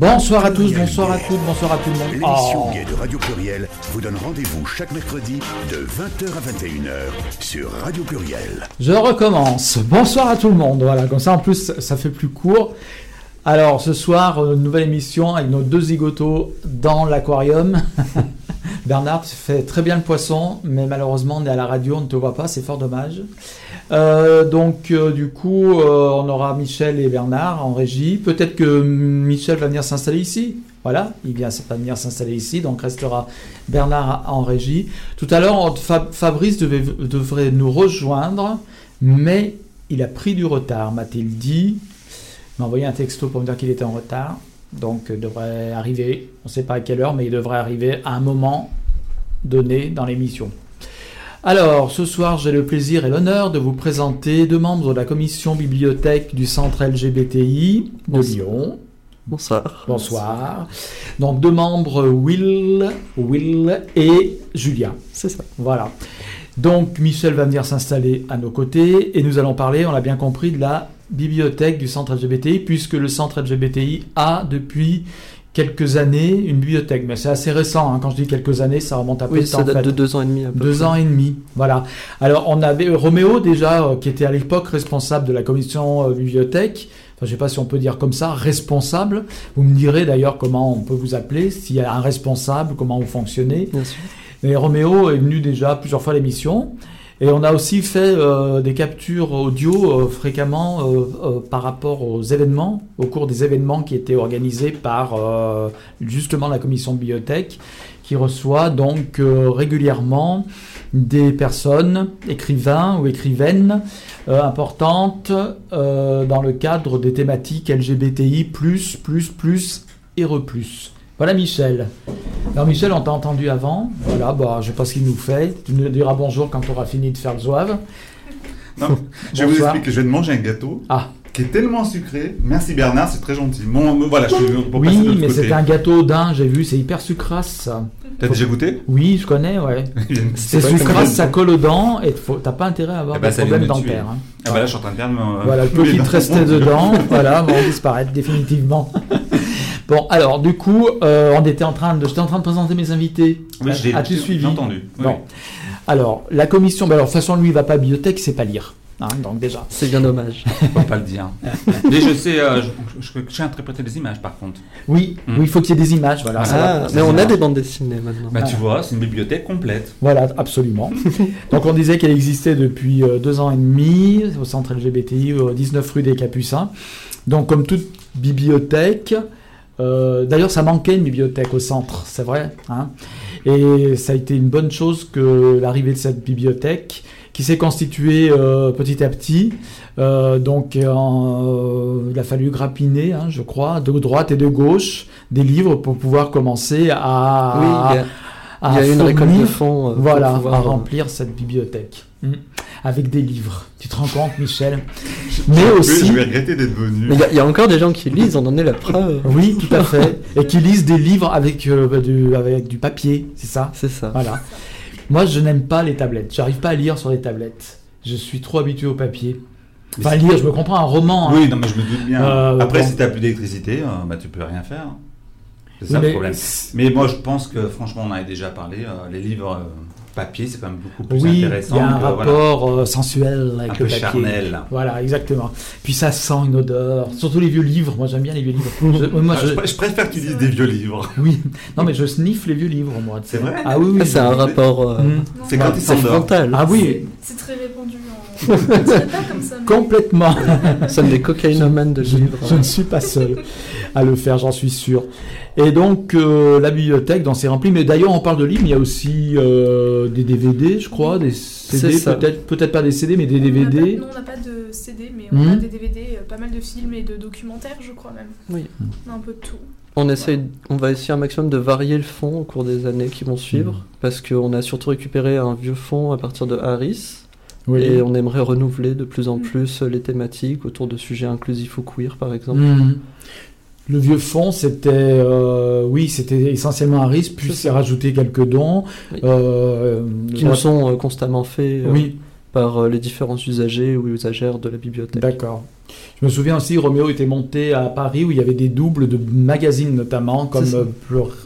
Bonsoir à tous, bonsoir à toutes, bonsoir à tout le monde. L'émission Oh. Gay de Radio Pluriel vous donne rendez-vous chaque mercredi de 20h à 21h sur Radio Pluriel. Je recommence. Bonsoir à tout le monde. Voilà, comme ça en plus ça fait plus court. Alors ce soir, euh, nouvelle émission avec nos deux zigotos dans l'aquarium. Bernard, tu fais très bien le poisson, mais malheureusement on est à la radio, on ne te voit pas, c'est fort dommage. Euh, donc euh, du coup, euh, on aura Michel et Bernard en régie. Peut-être que Michel va venir s'installer ici. Voilà, il vient venir s'installer ici, donc restera Bernard en régie. Tout à l'heure, Fabrice devait- devrait nous rejoindre, mais il a pris du retard, m'a-t-il dit. Il m'a envoyé un texto pour me dire qu'il était en retard, donc il devrait arriver, on ne sait pas à quelle heure, mais il devrait arriver à un moment donné dans l'émission. Alors, ce soir, j'ai le plaisir et l'honneur de vous présenter deux membres de la commission bibliothèque du centre LGBTI de Bonsoir. Lyon. Bonsoir. Bonsoir. Donc, deux membres, Will, Will et Julia. C'est ça. Voilà. Donc Michel va venir s'installer à nos côtés et nous allons parler, on l'a bien compris, de la bibliothèque du centre LGBTI, puisque le centre LGBTI a depuis quelques années une bibliothèque. Mais c'est assez récent, hein. quand je dis quelques années, ça remonte à peu Oui, de temps. ça en date fait. de deux ans et demi à peu Deux près. ans et demi, voilà. Alors on avait euh, Roméo déjà, euh, qui était à l'époque responsable de la commission euh, bibliothèque. Enfin, je sais pas si on peut dire comme ça, responsable. Vous me direz d'ailleurs comment on peut vous appeler, s'il y a un responsable, comment vous fonctionnez. Bien sûr. Mais Roméo est venu déjà plusieurs fois à l'émission. Et on a aussi fait euh, des captures audio euh, fréquemment euh, par rapport aux événements, au cours des événements qui étaient organisés par justement la commission bibliothèque, qui reçoit donc régulièrement des personnes, écrivains ou écrivaines importantes dans le cadre des thématiques LGBTI, plus, plus, plus et re-plus. Voilà Michel. Alors Michel, on t'a entendu avant. Voilà, bah, je sais pas ce qu'il nous fait. Tu nous diras bonjour quand tu auras fini de faire le zouave. Non, je vais vous Bonsoir. expliquer que je viens de manger un gâteau Ah. qui est tellement sucré. Merci Bernard, c'est très gentil. Bon, voilà, je suis pour passer de oui, mais c'est un gâteau d'un, j'ai vu, c'est hyper sucrasse. ça. T'as déjà goûté? Oui, je connais, ouais. C'est vrai que sucrasse, c'est- ça colle aux dents et faut- t'as pas intérêt à avoir Eh ben, des ça vient problèmes de me tuer. dentaires. hein. Ah bah là, je suis en train de perdre mon- Voilà, le peu qui te restait dedans, voilà, vont disparaître définitivement. Bon, alors du coup, euh, on était en train de, j'étais en train de présenter mes invités. Oui, j'ai As-tu suivi j'ai entendu. Oui, Bon. Alors, la commission, ben alors, de toute façon, lui, il va pas à la bibliothèque, il sait pas lire. Hein, donc déjà. C'est bien dommage. oui, faut pas le dire. Mais je sais, euh, je, je, je sais interpréter des images par contre. Oui, Hmm. oui, il faut qu'il y ait des images, voilà. ça va. Ah, mais on va. a des bandes dessinées maintenant. Bah tu vois, c'est une bibliothèque complète. Voilà, absolument. Donc on disait qu'elle existait depuis euh, deux ans et demi au centre LGBTI, au 19 rue des Capucins. Donc comme toute bibliothèque, euh, d'ailleurs ça manquait une bibliothèque au centre, c'est vrai. hein. et ça a été une bonne chose que l'arrivée de cette bibliothèque qui s'est constituée euh, petit à petit. Euh, donc en- il a fallu grappiner, hein, je crois, de droite et de gauche des livres pour pouvoir commencer à, oui, il y a, à il y a une récolte fournir- de fonds. pour voilà, pouvoir, à remplir cette bibliothèque. Mm. Avec des livres. Tu te rends compte, Michel? Mais Je vais- aussi. Je vais regretter d'être venu. Il y, a- y a encore des gens qui lisent, on en est la preuve. Oui, tout à fait. Et qui lisent des livres avec, euh, bah, du, avec du papier, c'est ça? C'est ça. Voilà. Moi, je n'aime pas les tablettes. J'arrive pas à lire sur les tablettes. Je suis trop habitué au papier. Enfin, lire, je me comprends un roman. hein. Oui, non, mais je me doute bien. Euh, Après, bon. si t'as plus d'électricité, euh, bah tu peux rien faire. C'est ça mais- le problème. Mais moi, je pense que franchement, on en avait déjà parlé. euh, les livres euh, papier, c'est quand même beaucoup plus Oui, il y intéressant. a un que, rapport euh, sensuel avec un le peu papier. charnel. Voilà, exactement. Puis ça sent une odeur. Surtout les vieux livres. Moi, j'aime bien les vieux livres. Je- moi, Ah, je- je, pr- je préfère que tu lises des vieux livres. Oui. Non, mais je sniffe les vieux livres, moi. C'est vrai? Ah oui, oui. Ça, c'est un rapport. euh, Mm. C'est quand il C'est s'endort. frontal. Ah oui, C'est très répandu. En... Pas comme ça. mais- complètement. Nous sommes des cocaïnomanes de Je, livres. je ne suis pas seul à le faire, j'en suis sûr. Et donc, euh, la bibliothèque, dans c'est rempli. Mais d'ailleurs, on parle de livres, mais il y a aussi euh, des DVD, je crois, des CD, peut-être peut-être pas des CD, mais des On n'a pas- DVD. non, on n'a pas de CD, mais on a Mhm. des DVD, euh, pas mal de films et de documentaires, je crois même. Oui. On a un peu de tout. On, essaye, on va essayer un maximum de varier le fond au cours des années qui vont suivre, Mm. parce qu'on a surtout récupéré un vieux fond à partir de Harris, Oui. et on aimerait renouveler de plus en Mm. plus les thématiques autour de sujets inclusifs ou queer, par exemple. Mhm. Le vieux fond, c'était, euh, oui, c'était essentiellement un risque, puis C'est rajouté quelques dons. Oui. Euh, Qui nous sont euh, constamment faits. euh, oui, par euh, les différents usagers ou usagères de la bibliothèque. D'accord. Je me souviens aussi, Roméo était monté à Paris où il y avait des doubles de magazines notamment, comme euh,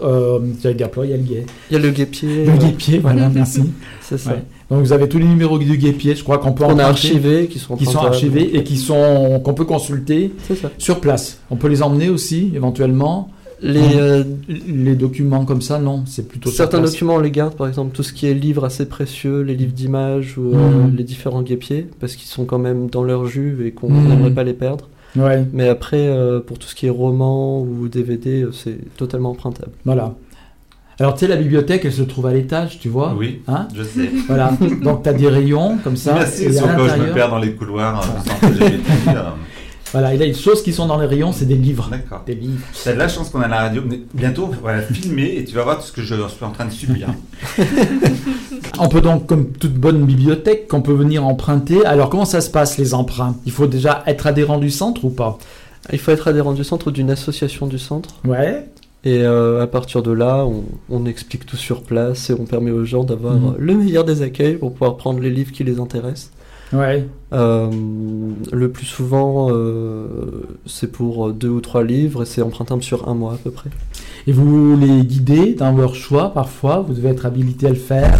euh, j'allais dire Pluriel Gay. Il y a le guépier, Le euh, Guépier, voilà, merci. c'est ça. Ouais. Donc vous avez tous les numéros du Guépier, je crois qu'on peut On a emprunter, archivé, qui sont qui sont empruntables. archivés et qui sont qu'on peut consulter sur place. On peut les emmener aussi, éventuellement. Les, Mhm. euh, Les documents comme ça, non, c'est plutôt certains documents, on les garde, par exemple, tout ce qui est livres assez précieux, les livres d'images ou euh, Mhm. les différents guépiers, parce qu'ils sont quand même dans leur jus et qu'on Mhm. n'aimerait pas les perdre. Ouais, Mais après, euh, pour tout ce qui est roman ou DVD, c'est totalement empruntable. voilà. Alors tu sais, la bibliothèque, elle se trouve à l'étage, tu vois. Oui, Hein je sais. Voilà. Donc tu as des rayons comme ça. Merci, et sur quoi je me l'intérieur- perds dans les couloirs euh, du centre LGBT. euh, Voilà, et là, les choses qui sont dans les rayons, c'est des livres. D'accord. Des livres. T'as de la chance qu'on a la radio. mais Bientôt, on va la filmer et tu vas voir tout ce que je suis en train de subir. On peut donc, comme toute bonne bibliothèque, qu'on peut venir emprunter. Alors, comment ça se passe, les emprunts? Il faut déjà être adhérent du centre ou pas? Il faut être adhérent du centre ou d'une association du centre. Ouais. Et euh, à partir de là, on, on explique tout sur place et on permet aux gens d'avoir Mhm. le meilleur des accueils pour pouvoir prendre les livres qui les intéressent. Ouais. Euh, le plus souvent, euh, c'est pour deux ou trois livres et c'est empruntable sur un mois à peu près. Et vous les guidez dans leur choix, parfois? Vous devez être habilité à le faire?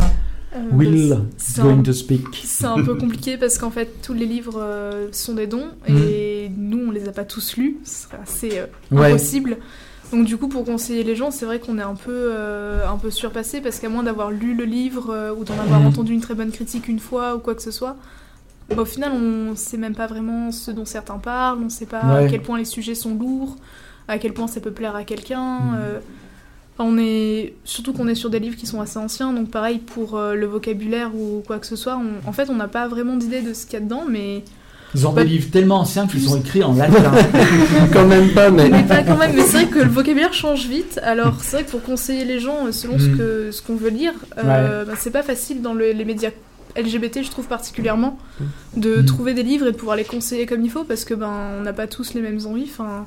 Euh, Will bah, is c'est going un- to speak. C'est un peu compliqué parce qu'en fait, tous les livres euh, sont des dons et nous, on les a pas tous lus. Ce serait assez euh, Ouais. impossible. Donc, du coup, pour conseiller les gens, c'est vrai qu'on est un peu, euh, un peu surpassé parce qu'à moins d'avoir lu le livre euh, ou d'en avoir Mm. entendu une très bonne critique une fois ou quoi que ce soit, bah, au final, on sait même pas vraiment ce dont certains parlent, on sait pas Ouais. à quel point les sujets sont lourds, à quel point ça peut plaire à quelqu'un. Mm. euh, Enfin, on est surtout qu'on est sur des livres qui sont assez anciens, donc pareil pour le vocabulaire ou quoi que ce soit. on- En fait, on n'a pas vraiment d'idée de ce qu'il y a dedans, mais Ils ont Bah, des livres tellement anciens qu'ils sont écrits en latin. Quand même pas, mais mais pas quand même. Mais c'est vrai que le vocabulaire change vite. Alors c'est vrai que pour conseiller les gens euh, selon ce Mm. que ce qu'on veut lire, euh, bah, c'est pas facile dans le- les médias LGBT, je trouve particulièrement, de Mm. trouver des livres et de pouvoir les conseiller comme il faut parce que ben on n'a pas tous les mêmes envies. Enfin,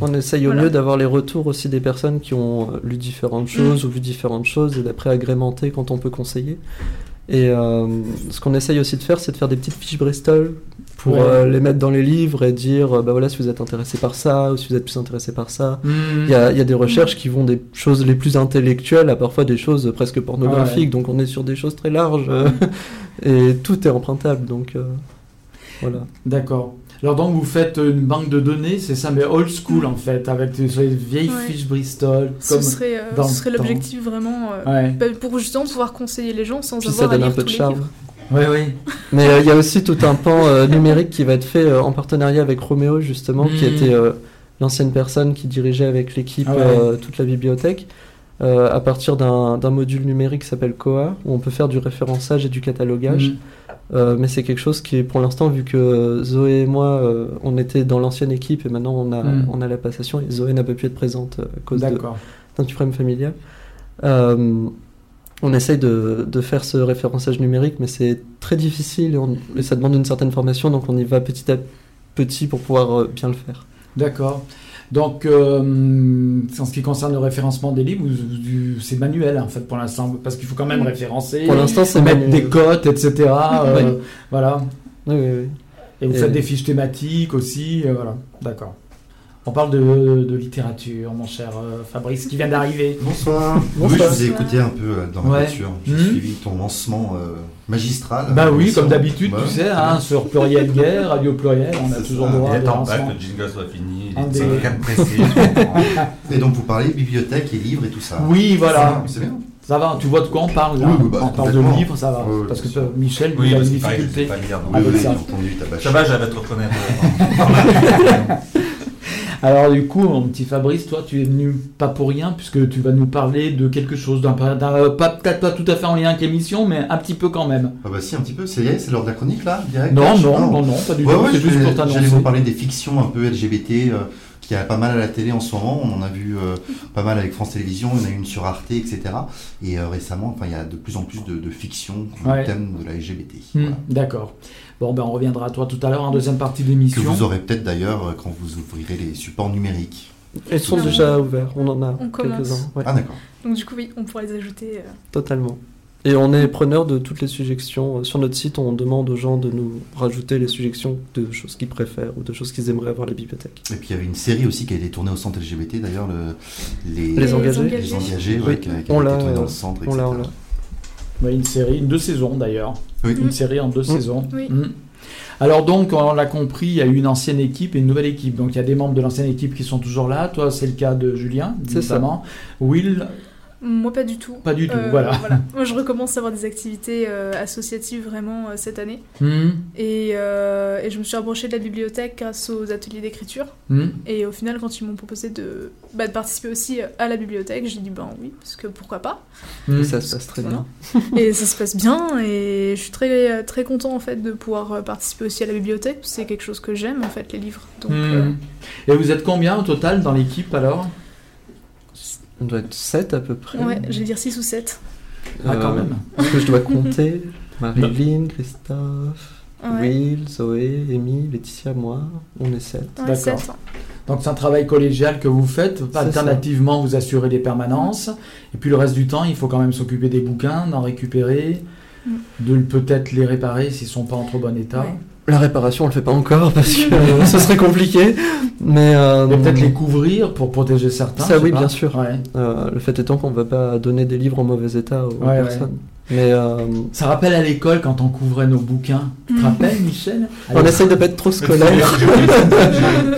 on essaye au Voilà. mieux d'avoir les retours aussi des personnes qui ont euh, lu différentes choses ou vu différentes choses et d'après agrémenter quand on peut conseiller. Et euh, ce qu'on essaye aussi de faire, c'est de faire des petites fiches Bristol pour Ouais. euh, les mettre dans les livres et dire, euh, bah voilà, si vous êtes intéressé par ça ou si vous êtes plus intéressé par ça. Hmm. Il y, a, il y a des recherches qui vont des choses les plus intellectuelles à parfois des choses presque pornographiques, Ouais. donc on est sur des choses très larges euh, et tout est empruntable. Donc euh, voilà. D'accord. Alors donc vous faites une banque de données, c'est ça, mais old school en fait, avec des vieilles Ouais. fiches Bristol. ce serait, euh, serait l'objectif vraiment euh, Ouais, bah, pour justement pouvoir conseiller les gens sans Puis ça avoir à donne un lire peu de tous les charme. Ouais, ouais. Mais euh, il y a aussi tout un pan euh, numérique qui va être fait euh, en partenariat avec Roméo justement, qui Mhm. était l'ancienne personne qui dirigeait avec l'équipe Ah ouais. toute la bibliothèque. à partir d'un module numérique qui s'appelle Coa, où on peut faire du référençage et du catalogage. Hmm. Mais c'est quelque chose qui pour l'instant, vu que Zoé et moi, on était dans l'ancienne équipe et maintenant on a, Mm. on a la passation et Zoé n'a pas pu être présente à cause d'un problème familial. On essaye de, de faire ce référençage numérique, mais c'est très difficile et, on- et ça demande une certaine formation, donc on y va petit à petit pour pouvoir euh, bien le faire. D'accord. Donc, euh, en ce qui concerne le référencement des livres, c'est manuel en fait pour l'instant, parce qu'il faut quand même Mm. référencer, Pour l'instant, c'est mettre manuel. des cotes, etc. euh, Oui. Voilà. Oui, oui, oui. Et vous Et- faites des fiches thématiques aussi, euh, voilà. D'accord. On parle de, de littérature, mon cher euh, Fabrice, qui vient d'arriver. Bonsoir. Bonsoir. Oui, je vous ai écouté un peu euh, dans la Ouais. voiture. J'ai Mhm. suivi ton lancement euh, magistral. Bah oui, comme d'habitude, Ouais, tu sais, hein, sur Pluriel Gay, Radio Pluriel, on a toujours ça. droit à Il des attend pas lancements. que le jingle soit fini. Il des- comprends. Et donc vous parlez bibliothèque et livres et tout ça. Oui, voilà. C'est bien. Ça va, tu vois de quoi on parle là Oui, bah, On parle de livres, ça va. Oui, parce que Michel, Oui, il a parce une qu'il paraît que je difficulté. sais pas lire. donc- Oui, Avec oui, ça. j'ai entendu ta bâche. Ça va, j'avais te reconnaître. Alors du coup, mon petit Fabrice, toi, tu es venu pas pour rien, puisque tu vas nous parler de quelque chose, d'un, d'un- euh, pas, peut-être pas tout à fait en lien avec l'émission, mais un petit peu quand même. Ah bah si, un petit peu. C'est c'est l'heure de la chronique là, direct Non, non, non, non, pas du Ouais, tout, ouais, c'est je juste pour J'allais vous parler des fictions un peu LGBT euh, qui a pas mal à la télé en ce moment. On en a vu euh, pas mal avec France Télévisions. En a une sur Arte, etc. Et euh, récemment, enfin, il y a de plus en plus de, de fictions sur Ouais. le thème de la LGBT. Hmm, Voilà. D'accord. Bon, ben on reviendra à toi tout à l'heure en deuxième partie de Que l'émission. vous aurez peut-être d'ailleurs euh, quand vous ouvrirez les supports numériques. Ils sont Non. déjà ouverts, on en a On commence. quelques-uns. Ouais, Ah d'accord. Donc du coup, oui, on pourra les ajouter. euh, totalement. Et on est preneur de toutes les suggestions. Euh, Sur notre site, on demande aux gens de nous rajouter les suggestions de choses qu'ils préfèrent ou de choses qu'ils aimeraient avoir à la bibliothèque. Et puis il y avait une série aussi qui a été tournée au centre LGBT d'ailleurs, le- les, Les engagés. Les engagés, ouais, Oui, qui, a, qui a on été l'a, tournée dans le centre, on l'a, on l'a. Ouais, une série, une deux saisons d'ailleurs. Oui. Une série en deux saisons. Oui. Mm. Alors donc, on l'a compris, il y a eu une ancienne équipe et une nouvelle équipe. Donc il y a des membres de l'ancienne équipe qui sont toujours là. Toi, c'est le cas de Julien, C'est ça. notamment. Will, Moi, pas du tout. pas du tout. Euh, voilà. Moi, je recommence à avoir des activités euh, associatives vraiment euh, cette année. Mm. Et, euh, et je me suis approchée de la bibliothèque grâce aux ateliers d'écriture. Mm. Et au final, quand ils m'ont proposé de, bah, de participer aussi à la bibliothèque, j'ai dit ben oui, parce que pourquoi pas. Mm. Et ça se passe très bien. Et ça se passe bien et je suis très, très content en fait de pouvoir participer aussi à la bibliothèque. C'est quelque chose que j'aime en fait, les livres. Donc, Mm. euh, Et vous êtes combien au total dans l'équipe alors? On doit être 7 à peu près. ouais, je vais dire 6 ou 7. Ah, quand Euh, même. Est-ce que je dois compter Marilyn, Christophe, Ouais, Will, Zoé, Amy, Laetitia, moi. On est 7. ouais, D'accord. 7. Donc c'est un travail collégial que vous faites. Alternativement, vous assurez des permanences. Et puis le reste du temps, il faut quand même s'occuper des bouquins, d'en récupérer. De peut-être les réparer s'ils sont pas en trop bon état. Ouais. La réparation, on le fait pas encore parce que euh, ce serait compliqué. Mais euh, peut-être les couvrir pour protéger certains. Ça, oui, pas. bien sûr. Ouais. euh, le fait étant qu'on ne va pas donner des livres en mauvais état aux Ouais, personnes. Mais euh, Ça rappelle à l'école quand on couvrait nos bouquins. Tu te Mm. rappelles, Michel? On essaye de pas être trop scolaire.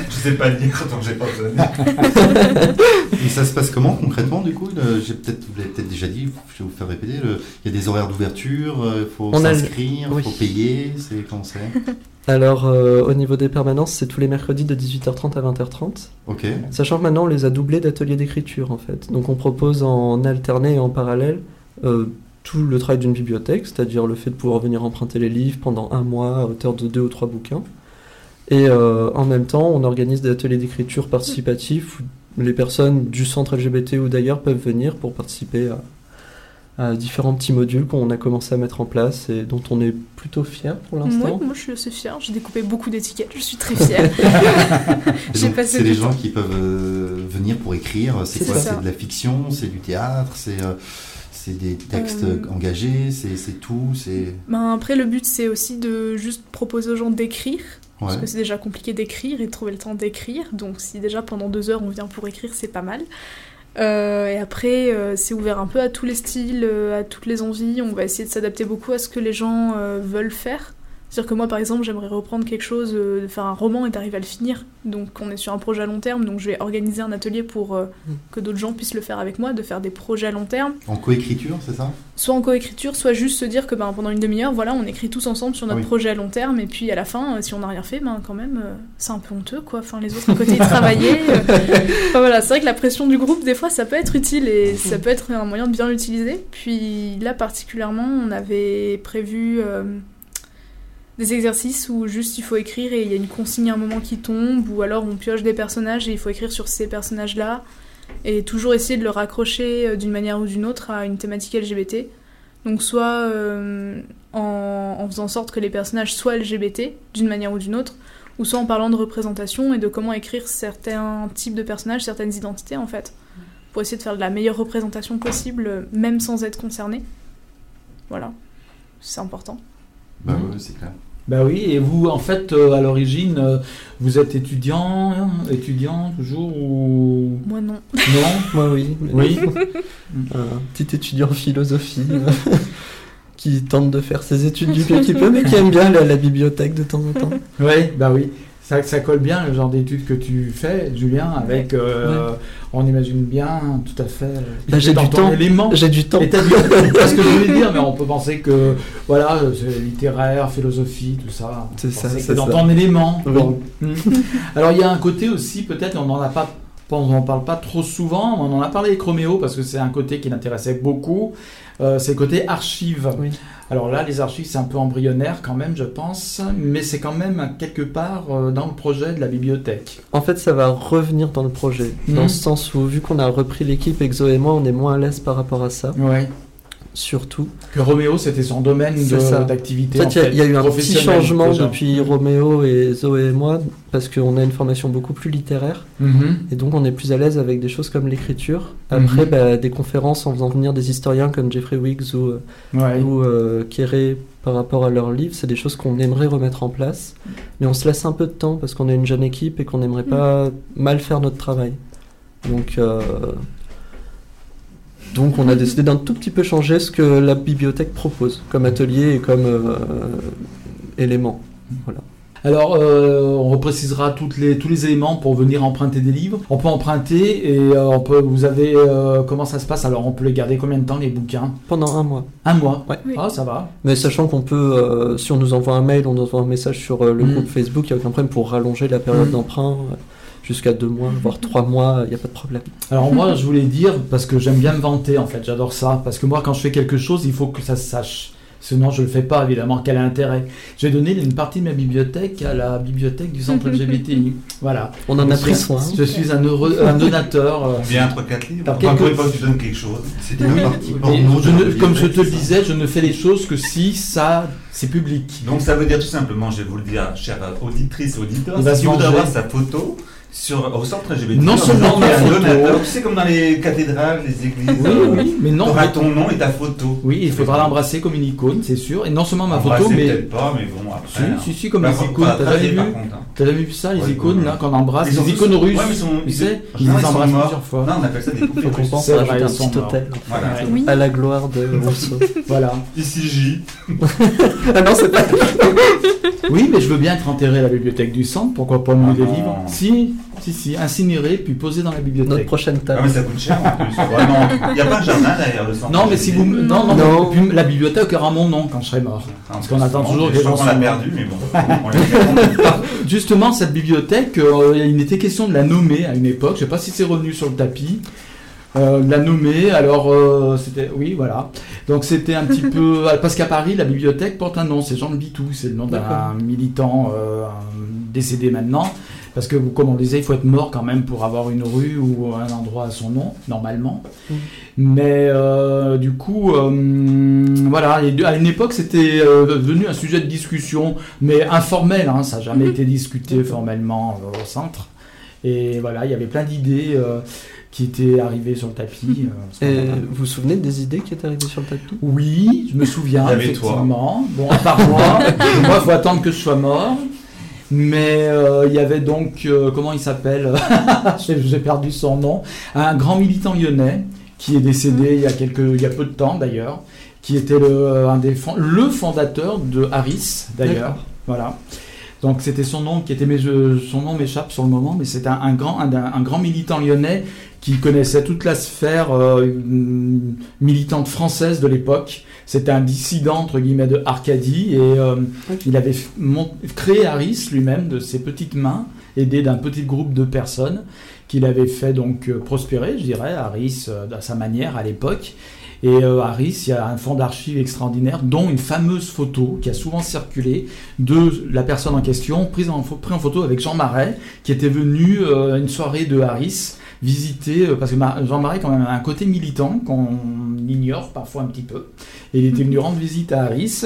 Je sais pas lire, donc j'ai pas besoin. Et ça se passe comment concrètement du coup? J'ai peut-être, vous l'avez peut-être déjà dit, je vais vous faire répéter. le- Il y a des horaires d'ouverture, il faut a le- s'inscrire, il oui. faut payer, c'est comment c'est Alors, euh, au niveau des permanences, c'est tous les mercredis de 18h30 à 20h30. Ok. Sachant que maintenant, on les a doublés d'ateliers d'écriture, en fait. Donc, on propose en alterné et en parallèle euh, tout le travail d'une bibliothèque, c'est-à-dire le fait de pouvoir venir emprunter les livres pendant un mois à hauteur de deux ou trois bouquins. Et euh, en même temps, on organise des ateliers d'écriture participatifs où les personnes du centre LGBT ou d'ailleurs peuvent venir pour participer à, à différents petits modules qu'on a commencé à mettre en place et dont on est plutôt fier pour l'instant. moi, je suis assez fière. J'ai découpé beaucoup d'étiquettes. Je suis très passé c'est les gens qui peuvent euh, venir pour écrire. C'est quoi? C'est de la fiction, c'est du théâtre, c'est euh, c'est des textes Euh, engagés, c'est tout, c'est Ben, après, le but, c'est aussi de juste proposer aux gens d'écrire. ouais. Parce que c'est déjà compliqué d'écrire et de trouver le temps d'écrire. Donc, si déjà pendant deux heures on vient pour écrire, c'est pas mal. Euh, et après, euh, c'est ouvert un peu à tous les styles, à toutes les envies. On va essayer de s'adapter beaucoup à ce que les gens veulent faire. C'est-à-dire que moi, par exemple, j'aimerais reprendre quelque chose, euh, faire un roman et d'arriver à le finir. Donc, on est sur un projet à long terme. Donc, je vais organiser un atelier pour euh, Mm. que d'autres gens puissent le faire avec moi, de faire des projets à long terme. En coécriture, c'est ça? Soit en coécriture, soit juste se dire que ben, pendant une demi-heure, voilà, on écrit tous ensemble sur notre Oui. projet à long terme, et puis à la fin, euh, si on n'a rien fait, ben quand même, c'est un peu honteux, quoi. Enfin, les autres à côté, ils travaillaient. Enfin, voilà, c'est vrai que la pression du groupe, des fois, ça peut être utile et ça peut être un moyen de bien l'utiliser. Puis là, particulièrement, on avait prévu des exercices où juste il faut écrire et il y a une consigne à un moment qui tombe, ou alors on pioche des personnages et il faut écrire sur ces personnages-là et toujours essayer de le raccrocher euh, d'une manière ou d'une autre à une thématique LGBT. Donc soit euh, en, en faisant en sorte que les personnages soient LGBT d'une manière ou d'une autre, ou soit en parlant de représentation et de comment écrire certains types de personnages, certaines identités en fait, pour essayer de faire de la meilleure représentation possible, même sans être concerné. Voilà, c'est important. Bah Mhm. ouais, c'est clair. Bah oui, et vous, en fait, euh, à l'origine, euh, vous êtes étudiant, étudiant toujours ou? Moi non. non? Moi, oui. Oui? un petit étudiant en philosophie euh, qui tente de faire ses études du mieux qu'il peut, mais qui aime bien aller à la bibliothèque de temps en temps. Oui, bah oui. Ça, ça colle bien le genre d'études que tu fais, Julien, avec. euh, On imagine bien, tout à fait. Bah, j'ai du ton temps. élément. J'ai du temps. C'est ce que je voulais dire, mais on peut penser que, voilà, c'est littéraire, philosophie, tout ça. C'est ça, c'est dans ça. ton élément. Oui. Bon. Mm. Alors, il y a un côté aussi, peut-être, on n'en a pas. On n'en parle pas trop souvent, mais on en a parlé avec Roméo parce que c'est un côté qui l'intéressait beaucoup. Euh, c'est le côté archives. Oui. Alors là, les archives, c'est un peu embryonnaire quand même, je pense, mais c'est quand même quelque part euh, dans le projet de la bibliothèque. En fait, ça va revenir dans le projet, dans ce sens où, vu qu'on a repris l'équipe Zoé et moi, on est moins à l'aise par rapport à ça, Ouais. Surtout. Que Roméo, c'était son domaine d'activité. En fait, il y a- il y, a eu un petit changement déjà. depuis Roméo et Zoé et moi, parce qu'on a une formation beaucoup plus littéraire, Mhm. et donc on est plus à l'aise avec des choses comme l'écriture. Après, Mhm. bah, des conférences en faisant venir des historiens comme Jeffrey Wiggs ou, Ouais. ou euh, Kéré par rapport à leurs livres, c'est des choses qu'on aimerait remettre en place, mais on se laisse un peu de temps parce qu'on est une jeune équipe et qu'on n'aimerait pas mal faire notre travail. Donc, euh, donc on a décidé d'un tout petit peu changer ce que la bibliothèque propose comme atelier et comme euh, élément. Alors, euh, on reprécisera toutes les, tous les éléments pour venir emprunter des livres. On peut emprunter et euh, on peut, vous avez euh, comment ça se passe? Alors, on peut les garder combien de temps les bouquins? Pendant un mois. Un mois? Ouais. Oui. Ah, ça va. Mais sachant qu'on peut, euh, si on nous envoie un mail, on nous envoie un message sur euh, le Mm. groupe Facebook, il n'y a aucun problème pour rallonger la période Mm. d'emprunt jusqu'à deux mois, voire trois mois, il n'y a pas de problème. Alors moi, je voulais dire parce que j'aime bien me vanter en fait. J'adore ça parce que moi, quand je fais quelque chose, il faut que ça se sache. Sinon, je le fais pas évidemment. Quel intérêt J'ai donné une partie de ma bibliothèque à la bibliothèque du centre LGBTI. Voilà. On en a pris soin. Je suis un heureux, un donateur. euh, Bien 3-4 livres. Quelques- une fois que tu donnes quelque chose. C'était une partie ne- comme je te le disais, je ne fais les choses que si ça, c'est public. Donc ça veut dire tout simplement, je vais vous le dire, chère auditrice, auditeur, si vous voulez avoir sa photo sur, au centre LGBT, Non en seulement disant, ma il y a un photo. tu sais comme dans les cathédrales, les églises, Oui, euh, oui, mais non. t'auras mais- ton nom et ta photo. Oui, il faudra l'embrasser comme une icône, c'est sûr. Et non seulement ma photo, mais. peut-être pas, mais bon, après... Si, hein. si, si, comme Bah, les icônes. T'as jamais vu hein. T'as jamais vu ça, les Ouais, icônes ouais. là, qu'on embrasse Les icônes russes. Ouais, mais ils sont- tu ils- sais, les embrassent morts. plusieurs fois. Non, on appelle ça des poupées Faut qu'on pense C'est à un petit à la gloire de Rousseau. Voilà. Ici J. ah non, c'est pas. Oui, mais je veux bien être enterré à la bibliothèque du centre, pourquoi pas me Ah des livres Si, si, si, incinéré, puis posé dans la Notre bibliothèque. prochaine Ah, table. mais ça coûte cher en plus. Il n'y a pas un jardin derrière le centre. Non, mais si vous. me- Non, non, Non. mais- puis la bibliothèque aura mon nom quand je serai mort. Parce qu'on attend toujours que les gens On l'a perdu, mais bon. on l'a perdu. Justement, cette bibliothèque, euh, il était question de la nommer à une époque. Je sais pas si c'est revenu sur le tapis. Euh, de la nommer, alors euh, c'était. Oui, voilà. Donc c'était un petit peu. Parce qu'à Paris, la bibliothèque porte un nom, c'est Jean de Bitou, c'est le nom d'un militant euh, décédé maintenant. Parce que, comme on disait, il faut être mort quand même pour avoir une rue ou un endroit à son nom, normalement. Mm. Mais euh, du coup, euh, voilà, à une époque, c'était euh, devenu un sujet de discussion, mais informel, hein, ça n'a jamais été discuté formellement euh, au centre. Et voilà, il y avait plein d'idées euh, qui étaient arrivées sur le tapis. euh, vous vous souvenez des idées qui étaient arrivées sur le tapis? Oui, je me souviens, effectivement. Bon, à part moi, moi, il faut attendre que je sois mort. Mais euh, il y avait donc, euh, comment il s'appelle J'ai perdu son nom. Un grand militant lyonnais qui est décédé il y a, quelques, il y a peu de temps d'ailleurs, qui était le, un des, le fondateur de Harris d'ailleurs. Voilà. Donc c'était son nom qui était, mais je- son nom m'échappe sur le moment, mais un, un grand, un, un grand militant lyonnais qui connaissait toute la sphère euh, militante française de l'époque. C'était un dissident entre guillemets de Arcadie et euh, il avait créé Harris lui-même de ses petites mains, aidé d'un petit groupe de personnes qu'il avait fait donc euh, prospérer, je dirais, Harris à sa manière à l'époque. Et euh, Harris, il y a un fonds d'archives extraordinaire, dont une fameuse photo qui a souvent circulé de la personne en question, prise en, pho- pris en photo avec Jean Marais, qui était venu euh, à une soirée de Harris visiter, euh, parce que Ma- Jean Marais quand même a un côté militant qu'on ignore parfois un petit peu. Et il était venu rendre visite à Harris,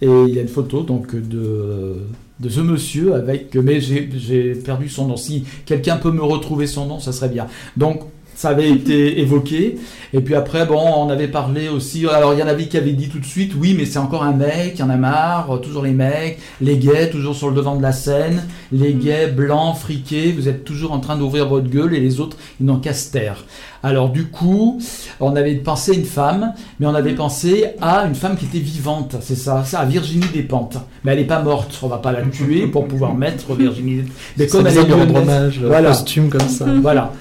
et il y a une photo donc de, de ce monsieur avec, mais j'ai perdu son nom. Si quelqu'un peut me retrouver son nom, ça serait bien. Donc ça avait été évoqué. Et puis après, bon, on avait parlé aussi. Alors, il y en avait qui avaient dit tout de suite, oui, mais c'est encore un mec, il y en a marre, toujours les mecs, les gays, toujours sur le devant de la scène, les gays blancs, friqués, vous êtes toujours en train d'ouvrir votre gueule et les autres, ils n'ont qu'à se taire. Alors, du coup, on avait pensé à une femme, mais on avait pensé à une femme qui était vivante, c'est ça, ça, à Virginie Despentes. Mais elle n'est pas morte, on va pas la tuer pour pouvoir mettre Virginie Despentes. Mais Comme elle est lyonnaise- hommage, Voilà. costume comme ça. voilà.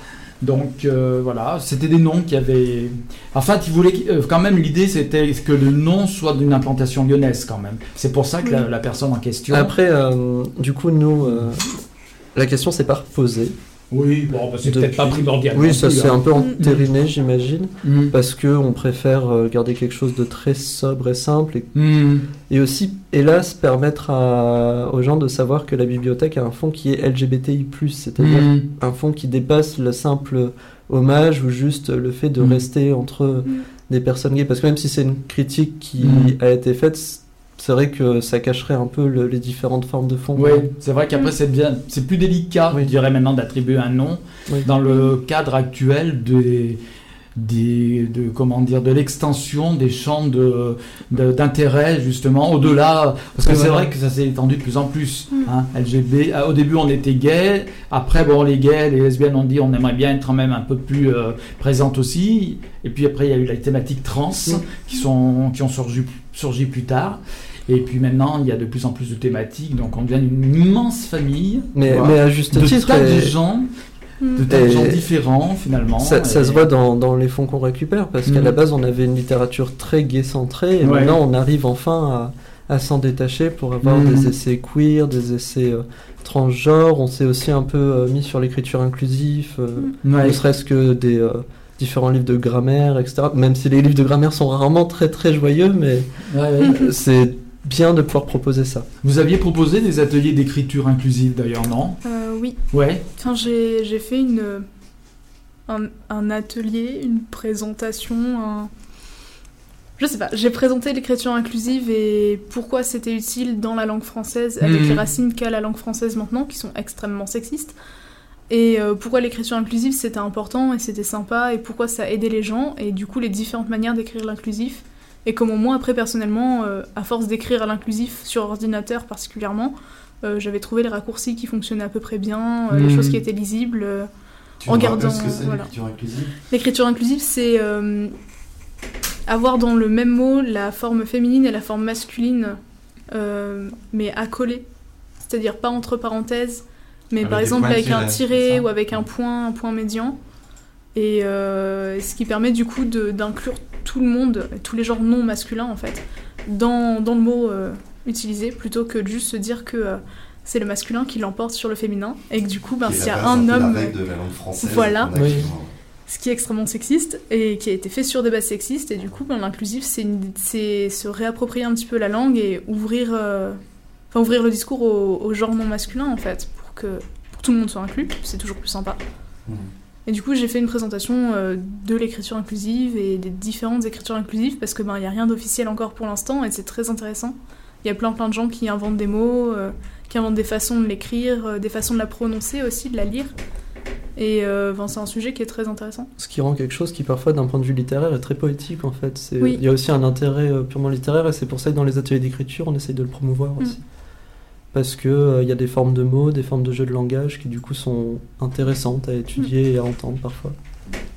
Donc euh, voilà, c'était des noms qui avaient. Enfin, ils voulaient euh, quand même l'idée, c'était que le nom soit d'une implantation lyonnaise quand même. C'est pour ça que la, la personne en question. Après, euh, du coup, nous, la question s'est pas reposée. Oui, bon, bah, c'est peut-être pas primordial. Oui, ça s'est hein. un peu entériné, j'imagine, Mm. parce que on préfère euh, garder quelque chose de très sobre et simple, et, Mm. et aussi, hélas, permettre à- aux gens de savoir que la bibliothèque a un fond qui est LGBTI+, c'est-à-dire un fond qui dépasse le simple hommage ou juste le fait de rester entre des personnes gays. Parce que même si c'est une critique qui a été faite, c'est vrai que ça cacherait un peu le- les différentes formes de fond. Oui, c'est vrai qu'après c'est bien, c'est plus délicat, Oui. je dirais maintenant d'attribuer un nom Oui. dans le cadre actuel des, des de comment dire de l'extension des champs de de- d'intérêt justement au-delà parce que c'est vrai que ça s'est étendu de plus en plus. Mm. Hein, LGB, ah, au début on était gay, après bon les gays, les lesbiennes ont dit on aimerait bien être quand même un peu plus euh, présente aussi, et puis après il y a eu la thématique trans Mm. qui sont qui ont surgi surgi plus tard. Et puis maintenant, il y a de plus en plus de thématiques, donc on devient une immense famille. Mais, à juste de titre, tas de et- gens, Mm. de tas de Et- gens différents finalement. ça, ça et- se voit dans, dans les fonds qu'on récupère, parce qu'à la base on avait une littérature très gay-centrée, et Ouais. maintenant on arrive enfin à, à s'en détacher pour avoir Mhm. des essais queer, des essais euh, transgenres. On s'est aussi un peu euh, mis sur l'écriture inclusive, euh, Ouais. ne serait-ce que des euh, différents livres de grammaire, etc. Même si les livres de grammaire sont rarement très très joyeux, mais Ouais, ouais. c'est bien de pouvoir proposer ça. Vous aviez proposé des ateliers d'écriture inclusive d'ailleurs, non? Euh, oui. Ouais. Enfin, j'ai j'ai fait une, un, un atelier, une présentation, un... Je sais pas, j'ai présenté l'écriture inclusive et pourquoi c'était utile dans la langue française avec Mhm. les racines qu'a la langue française maintenant, qui sont extrêmement sexistes. Et euh, pourquoi l'écriture inclusive c'était important et c'était sympa et pourquoi ça aidait les gens et du coup les différentes manières d'écrire l'inclusif. Et comment moi après personnellement, euh, à force d'écrire à l'inclusif sur ordinateur particulièrement, euh, j'avais trouvé les raccourcis qui fonctionnaient à peu près bien, euh, les Mhm. choses qui étaient lisibles. euh. Tu En gardant, ce que c'est voilà. l'écriture inclusive? L'écriture inclusive, c'est euh, avoir dans le même mot la forme féminine et la forme masculine, euh, mais accolées. C'est-à-dire pas entre parenthèses, mais Avec par exemple avec un tirés, ça? ou avec un point, un point médian. Et euh, ce qui permet du coup de- d'inclure tout le monde, tous les genres non masculins en fait, dans, dans le mot euh, utilisé, plutôt que de juste se dire que euh, c'est le masculin qui l'emporte sur le féminin, et que du coup, ben, s'il y a un homme de la langue française. Voilà. Oui. ce qui est extrêmement sexiste et qui a été fait sur des bases sexistes et du coup ben, l'inclusif c'est se réapproprier un petit peu la langue et ouvrir euh, enfin ouvrir le discours au, au genre non masculin en fait pour que pour tout le monde soit inclus c'est toujours plus sympa Mhm. Et du coup j'ai fait une présentation euh, de l'écriture inclusive et des différentes écritures inclusives parce que ben il y a rien d'officiel encore pour l'instant et c'est très intéressant il y a plein plein de gens qui inventent des mots euh, qui inventent des façons de l'écrire euh, des façons de la prononcer aussi de la lire et ben, c'est un sujet qui est très intéressant Ce qui rend quelque chose qui parfois d'un point de vue littéraire est très poétique en fait. Oui. Il y a aussi un intérêt purement littéraire et c'est pour ça que dans les ateliers d'écriture on essaye de le promouvoir Mm. aussi. Parce que euh, il y a des formes de mots, des formes de jeux de langage qui du coup sont intéressantes à étudier et à entendre parfois.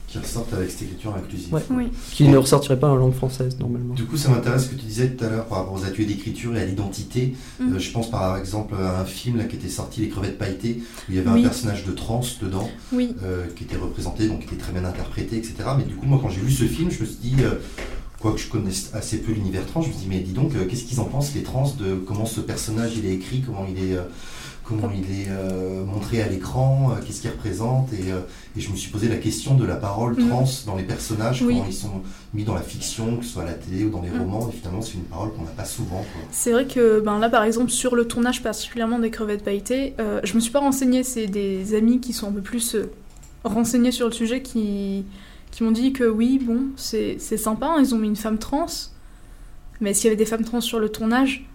Qui ressortent avec cette écriture inclusive. Ouais. oui Qui ne ressortiraient pas en langue française normalement. Du coup, ça m'intéresse ce que tu disais tout à l'heure par rapport aux ateliers d'écriture et à l'identité. Mm. Euh, je pense par exemple à un film là, qui était sorti, Les crevettes pailletées, où il y avait Oui. un personnage de trans dedans, oui euh, qui était représenté, donc qui était très bien interprété, etc. Mais du coup, moi, quand j'ai vu ce film, je me suis dit, euh, quoique je connaisse assez peu l'univers trans, je me suis dit, mais dis donc, euh, qu'est-ce qu'ils en pensent, les trans, de comment ce personnage il est écrit, comment il est, euh, comment il est euh, montré à l'écran, euh, qu'est-ce qu'il représente, et, euh, et je me suis posé la question de la parole Mhm. trans dans les personnages, Oui. comment ils sont mis dans la fiction, que ce soit à la télé ou dans les Mhm. romans, et finalement, c'est une parole qu'on n'a pas souvent. C'est vrai que ben là, par exemple, sur le tournage particulièrement des crevettes pailletées, je me suis pas renseignée, c'est des amis qui sont un peu plus renseignés sur le sujet qui, qui m'ont dit que oui, bon, c'est sympa, hein, ils ont mis une femme trans, mais est-ce qu'il y avait des femmes trans sur le tournage?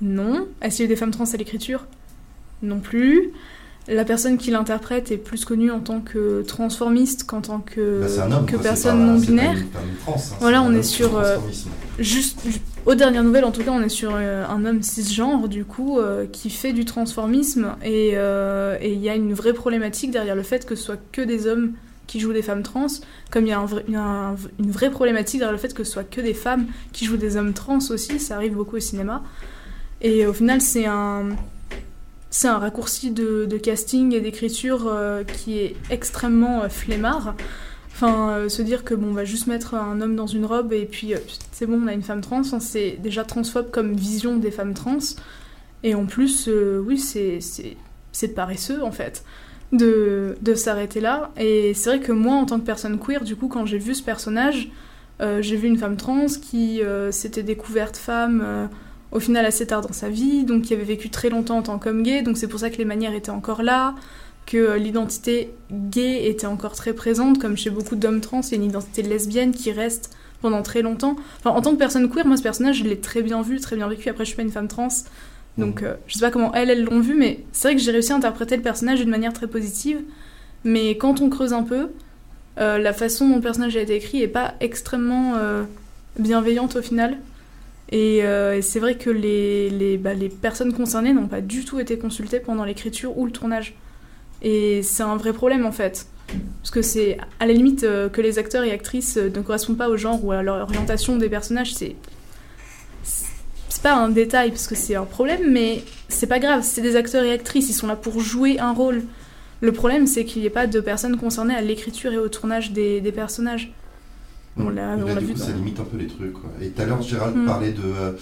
Non. Est-ce qu'il y a eu des femmes trans à l'écriture? Non plus. La personne qui l'interprète est plus connue en tant que transformiste qu'en tant que, Bah, homme, que quoi, personne pas- non binaire. trans, hein, Voilà, on est sur, euh. Juste, ju- aux dernières nouvelles, en tout cas, on est sur euh, un homme cisgenre, du coup, euh, qui fait du transformisme. Et et il y a une vraie problématique derrière le fait que ce soit que des hommes qui jouent des femmes trans, comme il y a, une vraie problématique derrière le fait que ce soit que des femmes qui jouent des hommes trans aussi. Ça arrive beaucoup au cinéma. Et au final, c'est un. C'est un raccourci de, casting et d'écriture euh, qui est extrêmement euh, flemmard. Enfin, euh, se dire que bon, on va juste mettre un homme dans une robe et puis euh, c'est bon, on a une femme trans. C'est déjà transphobe comme vision des femmes trans. Et en plus, oui, c'est c'est- c'est paresseux en fait de, de s'arrêter là. Et c'est vrai que moi, en tant que personne queer, du coup, quand j'ai vu ce personnage, euh, j'ai vu une femme trans qui euh, s'était découverte femme euh, au final assez tard dans sa vie, donc qui avait vécu très longtemps en tant qu'homme gay. Donc c'est pour ça que les manières étaient encore là que l'identité gay était encore très présente, comme chez beaucoup d'hommes trans, il y a une identité lesbienne qui reste pendant très longtemps. Enfin, en tant que personne queer, moi, ce personnage, je l'ai très bien vu, très bien vécu. Après, je suis pas une femme trans, donc euh, je sais pas comment elles, elles l'ont vu, mais c'est vrai que j'ai réussi à interpréter le personnage d'une manière très positive. Mais quand on creuse un peu, euh, la façon dont le personnage a été écrit est pas extrêmement euh, bienveillante au final. Et, c'est vrai que les, les, bah, les personnes concernées n'ont pas du tout été consultées pendant l'écriture ou le tournage. Et c'est un vrai problème en fait. Parce que c'est à la limite que les acteurs et actrices ne correspondent pas au genre ou à l'orientation des personnages, c'est. C'est pas un détail parce que c'est un problème, mais c'est pas grave. C'est des acteurs et actrices, ils sont là pour jouer un rôle. Le problème, c'est qu'il n'y ait pas de personnes concernées à l'écriture et au tournage des, des personnages. On l'a Et on l'a vu. coup, ça limite un peu les trucs. quoi. Et tout à l'heure, Gérald Mm. parlait de,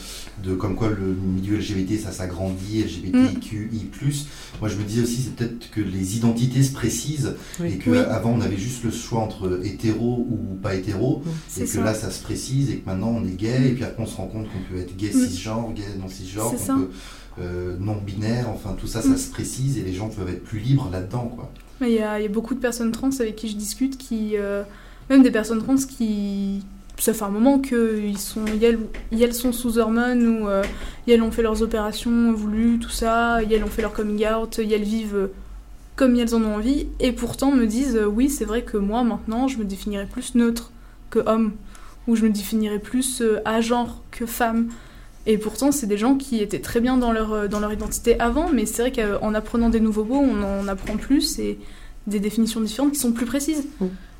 de comme quoi le milieu LGBT, ça s'agrandit, LGBTQI+. Moi, je me disais aussi, c'est peut-être que les identités se précisent Oui. et qu'avant, on avait juste le choix entre hétéro ou pas hétéro. Et C'est que ça. là, ça se précise et que maintenant, on est gay. Et puis après, on se rend compte qu'on peut être gay Mm. cisgenre, gay non cisgenre, qu'on peut euh, non binaire. Enfin, tout ça, Mm. ça se précise et les gens peuvent être plus libres là-dedans, quoi. Mais Il y, a il y a beaucoup de personnes trans avec qui je discute qui. euh, même des personnes trans qui. Ça fait un moment qu'ils sont. Sont sous hormones ou euh, ont fait leurs opérations voulues, tout ça. Elles ont fait leur coming out. Elles vivent euh, comme elles en ont envie. Et pourtant me disent euh, oui, c'est vrai que moi maintenant je me définirais plus neutre que homme. Ou je me définirais plus euh, à genre que femme. Et pourtant, c'est des gens qui étaient très bien dans leur, dans leur identité avant, mais c'est vrai qu'en apprenant des nouveaux mots, on en apprend plus et des définitions différentes qui sont plus précises.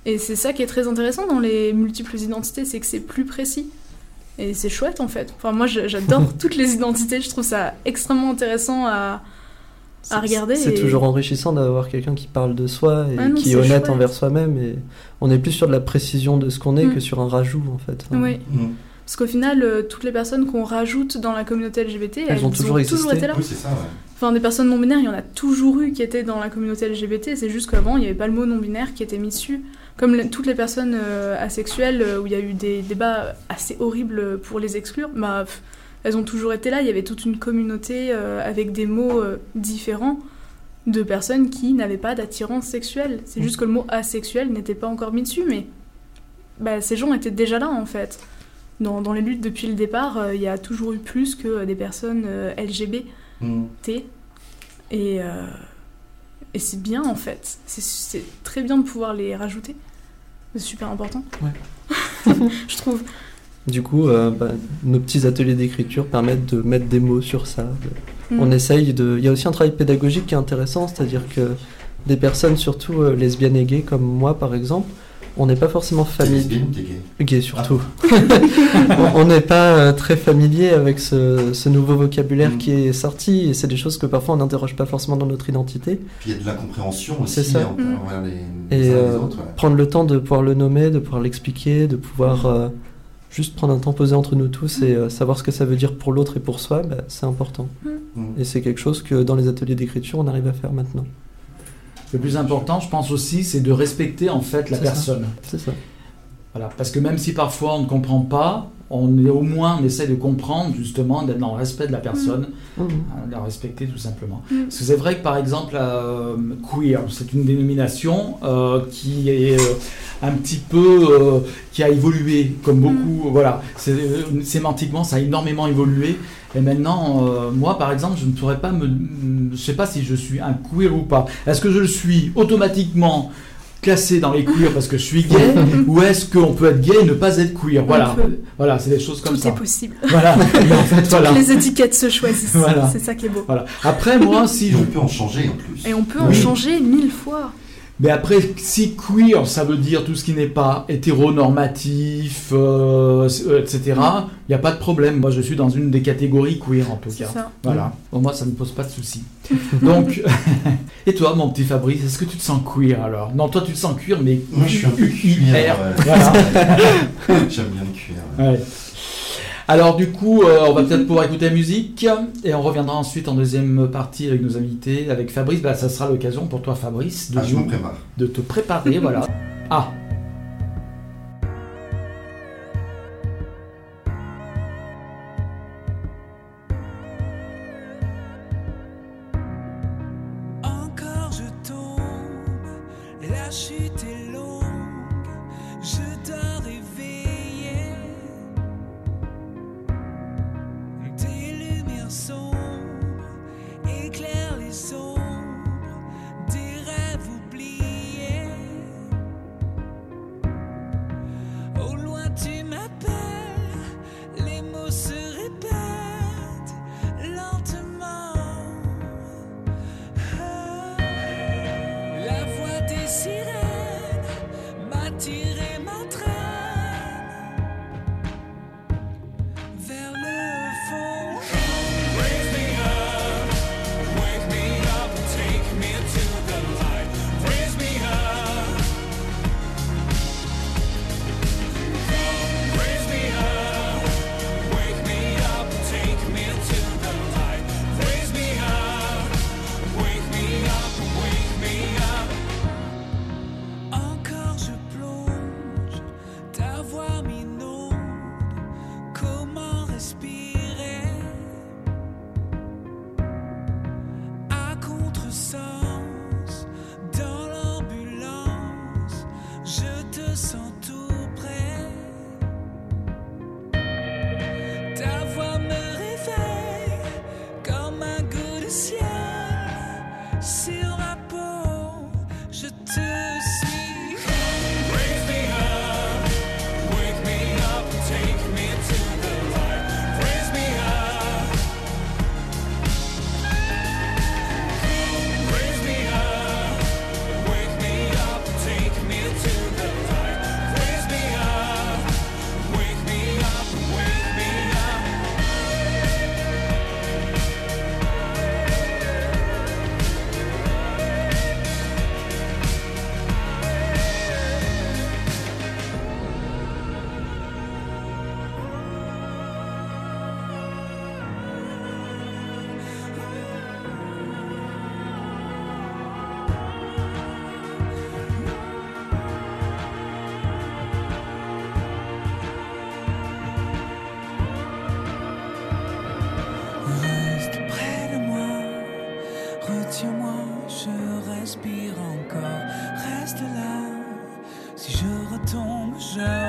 Et c'est ça qui est très intéressant dans les multiples identités, c'est que c'est plus précis. Et c'est chouette en fait. Enfin, moi j'adore toutes les identités, je trouve ça extrêmement intéressant à, à regarder. C'est et- toujours enrichissant d'avoir quelqu'un qui parle de soi et Ah non, qui est honnête chouette. envers soi-même. Et on est plus sur de la précision de ce qu'on est Mm. que sur un rajout en fait. Oui, Mm. parce qu'au final, euh, toutes les personnes qu'on rajoute dans la communauté LGBT, elles, ont toujours existé. été là. Oui, c'est ça, ouais. Enfin, des personnes non binaires, il y en a toujours eu qui étaient dans la communauté LGBT. C'est juste qu'avant, il n'y avait pas le mot non binaire qui était mis dessus. Comme toutes les personnes euh, asexuelles, euh, où il y a eu des débats assez horribles pour les exclure, bah, pff, elles ont toujours été là. Il y avait toute une communauté euh, avec des mots différents de personnes qui n'avaient pas d'attirance sexuelle. C'est juste que le mot asexuel n'était pas encore mis dessus, mais bah, ces gens étaient déjà là en fait. Dans, dans les luttes depuis le départ, euh, il y a toujours eu plus que euh, des personnes euh, LGBT Mm. Et, et c'est bien en fait. C'est très bien de pouvoir les rajouter. C'est super important. Je trouve. Du coup, euh, bah, nos petits ateliers d'écriture permettent de mettre des mots sur ça. Mm. On essaye de. Il y a aussi un travail pédagogique qui est intéressant, c'est-à-dire que des personnes, surtout euh, lesbiennes et gays comme moi par exemple, on n'est pas forcément familier. gay Gay surtout. on on n'est pas euh, très familier avec ce, ce nouveau vocabulaire Mm. qui est sorti et c'est des choses que parfois on n'interroge pas forcément dans notre identité. Puis il y a de l'incompréhension aussi C'est ça. entre- Mm. les, Et les uns et les euh, autres. ouais. prendre le temps de pouvoir le nommer, de pouvoir l'expliquer, de pouvoir euh, juste prendre un temps posé entre nous tous et euh, savoir ce que ça veut dire pour l'autre et pour soi, bah, c'est important. Mm. Et c'est quelque chose que dans les ateliers d'écriture, on arrive à faire maintenant. Le plus important, je pense aussi, c'est de respecter en fait la personne. C'est ça. Voilà, parce que même si parfois on ne comprend pas, on est au moins on essaie de comprendre justement, d'être dans le respect de la personne, Mhm. hein, de la respecter tout simplement. Mm. Parce que c'est vrai que par exemple, euh, queer, c'est une dénomination euh, qui est euh, un petit peu, euh, qui a évolué comme beaucoup. Voilà, euh, sémantiquement, ça a énormément évolué. Et maintenant, euh, moi par exemple, je ne pourrais pas me, je sais pas si je suis un queer ou pas. Est-ce que je suis automatiquement classé dans les queers parce que je suis gay ou est-ce qu'on peut être gay et ne pas être queer? Voilà, voilà, c'est des choses comme Tout ça. est possible. Voilà, Mais en fait, voilà. Les étiquettes se choisissent. Voilà. C'est ça qui est beau. Voilà. Après, moi, si Et je on peut en changer en plus. Et on peut en changer mille fois. Mais après, si queer, ça veut dire tout ce qui n'est pas hétéronormatif, euh, euh, etc., il n'y a pas de problème. Moi, je suis dans une des catégories queer, en tout C'est cas. ça. Voilà. Pour moi, ça ne me pose pas de soucis. Donc, et toi, mon petit Fabrice, est-ce que tu te sens queer alors? Non, toi, tu te sens queer, mais Moi, je suis un peu. Voilà. J'aime bien le cuir. Alors du coup, euh, on va peut-être pouvoir écouter la musique et on reviendra ensuite en deuxième partie avec nos invités, avec Fabrice. Bah, ça sera l'occasion pour toi, Fabrice, de, Ah, je prépare. de te préparer. voilà. Ah, je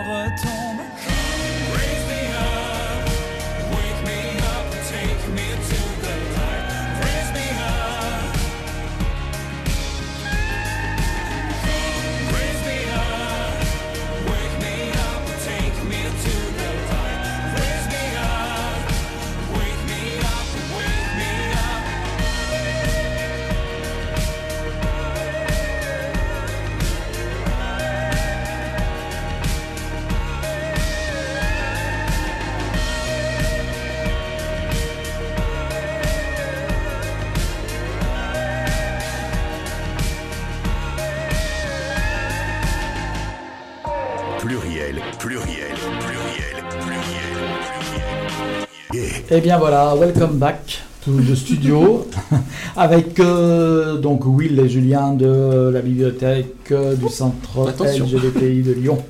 Eh bien voilà, welcome back to the studio avec euh, donc Will et Julien de la bibliothèque euh, du centre. LGBTI de Lyon.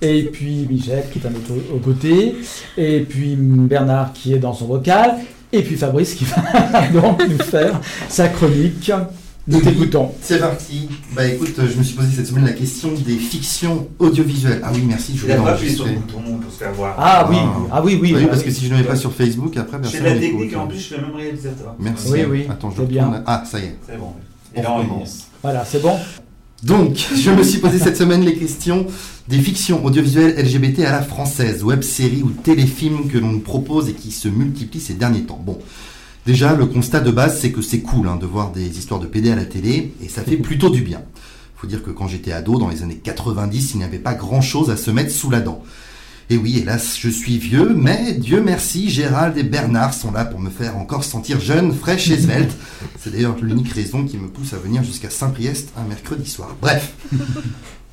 Et puis Michel qui est à notre aux côtés. Et puis Bernard qui est dans son vocal. Et puis Fabrice qui va donc nous faire sa chronique. Nous t'écoutons. C'est parti. Bah écoute, euh, je me suis posé cette semaine la question des fictions audiovisuelles. Ah oui, merci, je voulais pas appuyé sur le bouton pour se faire voir. Ah oui, Ah. ah oui, oui. Bah oui, ah parce que si je ne mets pas sur Facebook, après personne de la technique et en plus je suis le même réalisateur. Merci. Oui, oui, Attends, je c'est retourne. bien. Ah, ça y est. C'est bon. On Et là on commence. Voilà, c'est bon. Donc, je me suis posé cette semaine les questions des fictions audiovisuelles LGBT à la française, web-séries ou téléfilms que l'on nous propose et qui se multiplient ces derniers temps. Bon, déjà, le constat de base, c'est que c'est cool hein, de voir des histoires de PD à la télé, et ça fait plutôt du bien. Faut dire que quand j'étais ado, dans les années 90, il n'y avait pas grand-chose à se mettre sous la dent. Et oui, hélas, je suis vieux, mais Dieu merci, Gérald et Bernard sont là pour me faire encore sentir jeune, fraîche et svelte. C'est d'ailleurs l'unique raison qui me pousse à venir jusqu'à Saint-Priest un mercredi soir. Bref.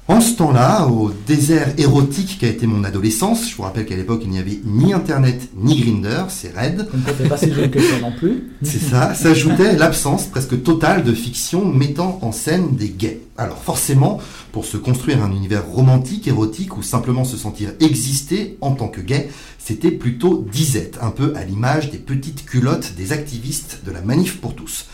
En ce temps-là, au désert érotique qu'a été mon adolescence, je vous rappelle qu'à l'époque il n'y avait ni internet ni Grinder, c'est raide. Donc t'es pas si jeune que ça non plus. C'est ça, s'ajoutait l'absence presque totale de fiction mettant en scène des gays. Alors forcément, pour se construire un univers romantique, érotique ou simplement se sentir exister en tant que gay, c'était plutôt disette, un peu à l'image des petites culottes des activistes de la manif pour tous.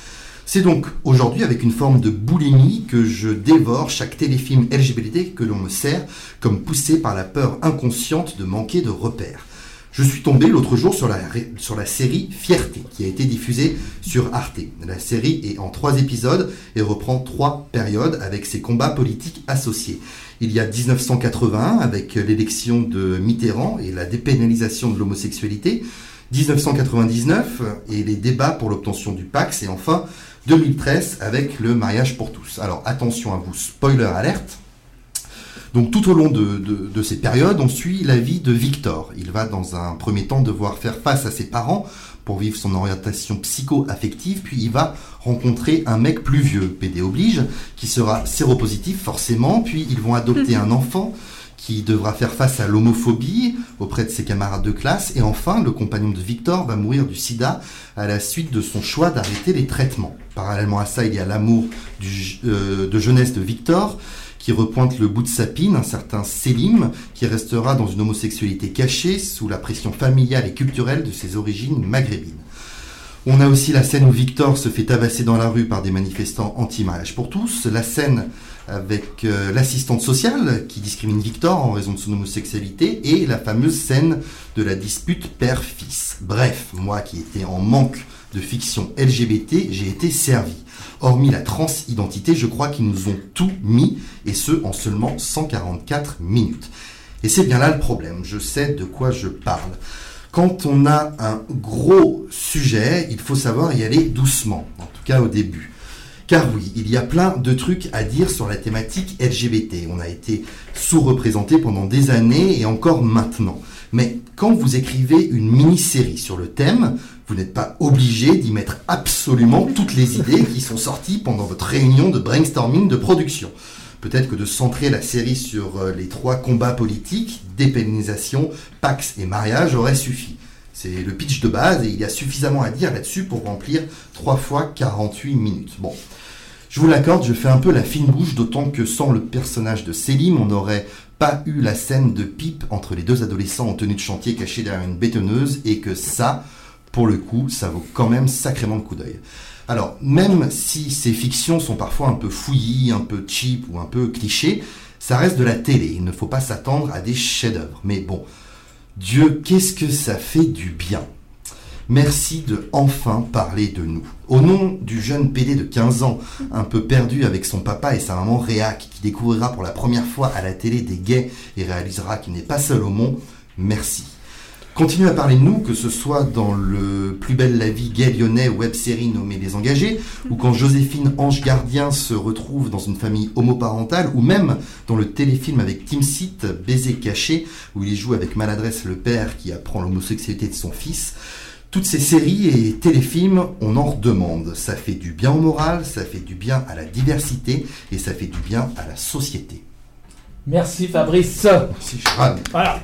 C'est donc aujourd'hui avec une forme de boulimie que je dévore chaque téléfilm LGBT que l'on me sert, comme poussé par la peur inconsciente de manquer de repères. Je suis tombé l'autre jour sur la, série Fierté, qui a été diffusée sur Arte. La série est en trois épisodes et reprend trois périodes avec ses combats politiques associés. Il y a 1981 avec l'élection de Mitterrand et la dépénalisation de l'homosexualité, 1999 et les débats pour l'obtention du Pax, et enfin 2013 avec le mariage pour tous. Alors attention à vous, spoiler alerte. Donc tout au long de, de- de ces périodes, on suit la vie de Victor. Il va dans un premier temps devoir faire face à ses parents pour vivre son orientation psycho-affective, puis il va rencontrer un mec plus vieux, PD oblige, qui sera séropositif forcément, puis ils vont adopter un enfant qui devra faire face à l'homophobie auprès de ses camarades de classe, et enfin le compagnon de Victor va mourir du sida à la suite de son choix d'arrêter les traitements. Parallèlement à ça, il y a l'amour euh, de jeunesse de Victor, qui repointe le bout de sa pine, un certain Selim, qui restera dans une homosexualité cachée sous la pression familiale et culturelle de ses origines maghrébines. On a aussi la scène où Victor se fait tabasser dans la rue par des manifestants anti-mariage pour tous, la scène avec euh, l'assistante sociale qui discrimine Victor en raison de son homosexualité et la fameuse scène de la dispute père-fils. Bref, moi qui étais en manque de fiction LGBT, j'ai été servi. Hormis la transidentité, je crois qu'ils nous ont tout mis, et ce en seulement 144 minutes. Et c'est bien là le problème, je sais de quoi je parle. Quand on a un gros sujet, il faut savoir y aller doucement, en tout cas au début. Car oui, il y a plein de trucs à dire sur la thématique LGBT. On a été sous-représenté pendant des années et encore maintenant. Mais quand vous écrivez une mini-série sur le thème, vous n'êtes pas obligé d'y mettre absolument toutes les idées qui sont sorties pendant votre réunion de brainstorming de production. Peut-être que de centrer la série sur euh, les trois combats politiques, dépénalisation, Pax et mariage aurait suffi. C'est le pitch de base et il y a suffisamment à dire là-dessus pour remplir 3 fois 48 minutes. Bon, je vous l'accorde, je fais un peu la fine bouche, d'autant que sans le personnage de Selim, on n'aurait pas eu la scène de pipe entre les deux adolescents en tenue de chantier cachés derrière une bétonneuse et que ça, pour le coup, ça vaut quand même sacrément le coup d'œil. Alors, même si ces fictions sont parfois un peu fouillis, un peu cheap ou un peu clichés, Ça reste de la télé, il ne faut pas s'attendre à des chefs-d'œuvre. Mais bon, Dieu, qu'est-ce que ça fait du bien? Merci de enfin parler de nous. Au nom du jeune PD de 15 ans, un peu perdu avec son papa et sa maman réac, qui découvrira pour la première fois à la télé des gays et réalisera qu'il n'est pas seul au monde, merci. Continuez à parler de nous, que ce soit dans le Plus belle la vie gay lyonnais web série nommée Les Engagés, ou quand Joséphine Ange Gardien se retrouve dans une famille homoparentale, ou même dans le téléfilm avec Tim Seat, Baiser caché, où il joue avec maladresse le père qui apprend l'homosexualité de son fils. Toutes ces séries et téléfilms, on en redemande. Ça fait du bien au moral, ça fait du bien à la diversité et ça fait du bien à la société. Merci Fabrice. Merci Sharon. Voilà.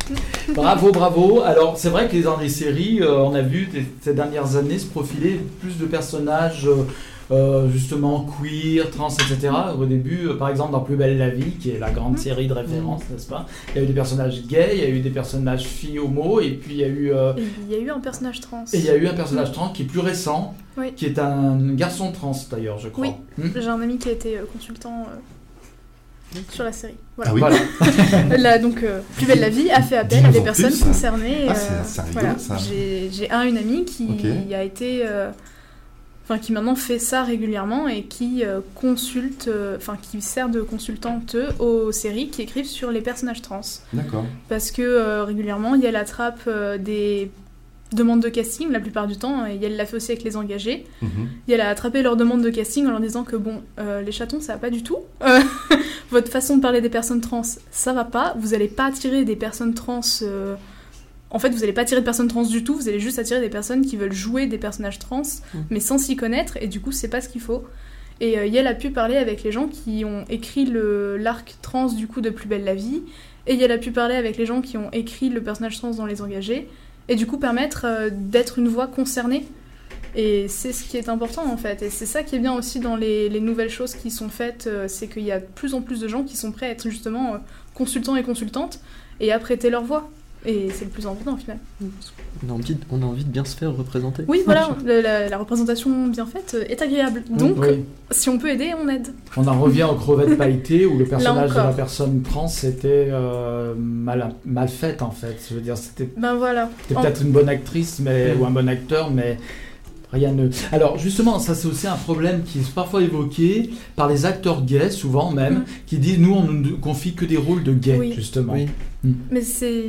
Bravo, bravo. Alors, c'est vrai que dans les séries, euh, on a vu ces dernières années se profiler plus de personnages euh, euh, justement queer, trans, etc. Au début, euh, par exemple, dans Plus belle la vie, qui est la grande série de référence, n'est-ce pas? Il y a eu des personnages gays, il y a eu des personnages filles homo, et puis il y a eu euh, il y a eu un personnage trans. et il y a eu un personnage trans qui est plus récent, Oui. qui est un garçon trans d'ailleurs, je crois. Oui. Hmm? J'ai un ami qui a été consultant euh, sur la série. Voilà. Ah oui Voilà. Là, donc, euh, Plus belle la vie a fait appel à des personnes plus. concernées. Ah, euh, c'est- c'est rigolo, voilà. ça. J'ai j'ai un, une amie qui a été. euh, Enfin, qui maintenant fait ça régulièrement et qui euh, consulte, euh, enfin, qui sert de consultante aux séries qui écrivent sur les personnages trans. D'accord. Parce que euh, régulièrement, il y a la trappe euh, des demandes de casting la plupart du temps, et elle l'a fait aussi avec les engagés. Mhm. Et elle a attrapé leur demande de casting en leur disant que bon, euh, les chatons ça va pas du tout. Euh, votre façon de parler des personnes trans, ça va pas. Vous allez pas attirer des personnes trans. euh, En fait, vous allez pas attirer de personnes trans du tout. Vous allez juste attirer des personnes qui veulent jouer des personnages trans, mais sans s'y connaître. Et du coup, c'est pas ce qu'il faut. Et Yael a pu parler avec les gens qui ont écrit le l'arc trans du coup de Plus belle la vie. Et Yael a pu parler avec les gens qui ont écrit le personnage trans dans Les Engagés. Et du coup permettre euh, d'être une voix concernée. Et c'est ce qui est important en fait. Et c'est ça qui est bien aussi dans les, les nouvelles choses qui sont faites. euh, c'est qu'il y a de plus en plus de gens qui sont prêts à être justement euh, consultants et consultantes et à prêter leur voix. Et c'est le plus important au final. On a, envie de, on a envie de bien se faire représenter. Oui, voilà, la, la représentation bien faite euh, est agréable. Donc, Oui. si on peut aider, on aide. On en revient aux crevettes pailletées où le personnage de la personne trans était euh, mal, mal fait en fait. Je veux dire, c'était Ben voilà. c'était En- peut-être une bonne actrice mais, Mm. ou un bon acteur, mais rien ne. Alors justement, ça c'est aussi un problème qui est parfois évoqué par les acteurs gays, souvent même, Mm. qui disent nous on ne confie que des rôles de gays Oui. justement. Oui. Mais c'est.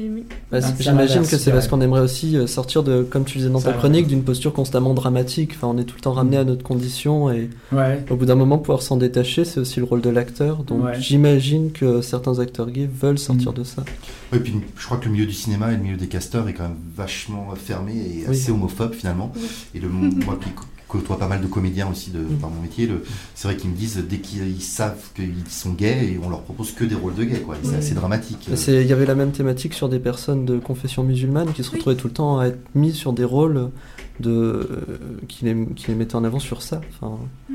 Bah, Ah, J'imagine que c'est parce qu'on aimerait aussi euh, sortir de, comme tu disais dans ta chronique, d'une posture constamment dramatique. Enfin, on est tout le temps ramené à notre condition et Ouais. au bout d'un moment, pouvoir s'en détacher, c'est aussi le rôle de l'acteur. Donc Ouais. j'imagine que certains acteurs gays veulent sortir Mm. de ça. Oui, puis je crois que le milieu du cinéma et le milieu des casteurs est quand même vachement fermé et Oui. assez homophobe finalement. Oui. Et le, moi qui côtoie pas mal de comédiens aussi de, Mm. par mon métier, c'est vrai qu'ils me disent dès qu'ils savent qu'ils sont gays et on leur propose que des rôles de gays. C'est Oui. assez dramatique. C'est- Il y avait la même thématique sur des personnes de confession musulmane qui se Oui. retrouvaient tout le temps à être mis sur des rôles de, euh, qui, les, qui les mettaient en avant sur ça. Enfin, Mm.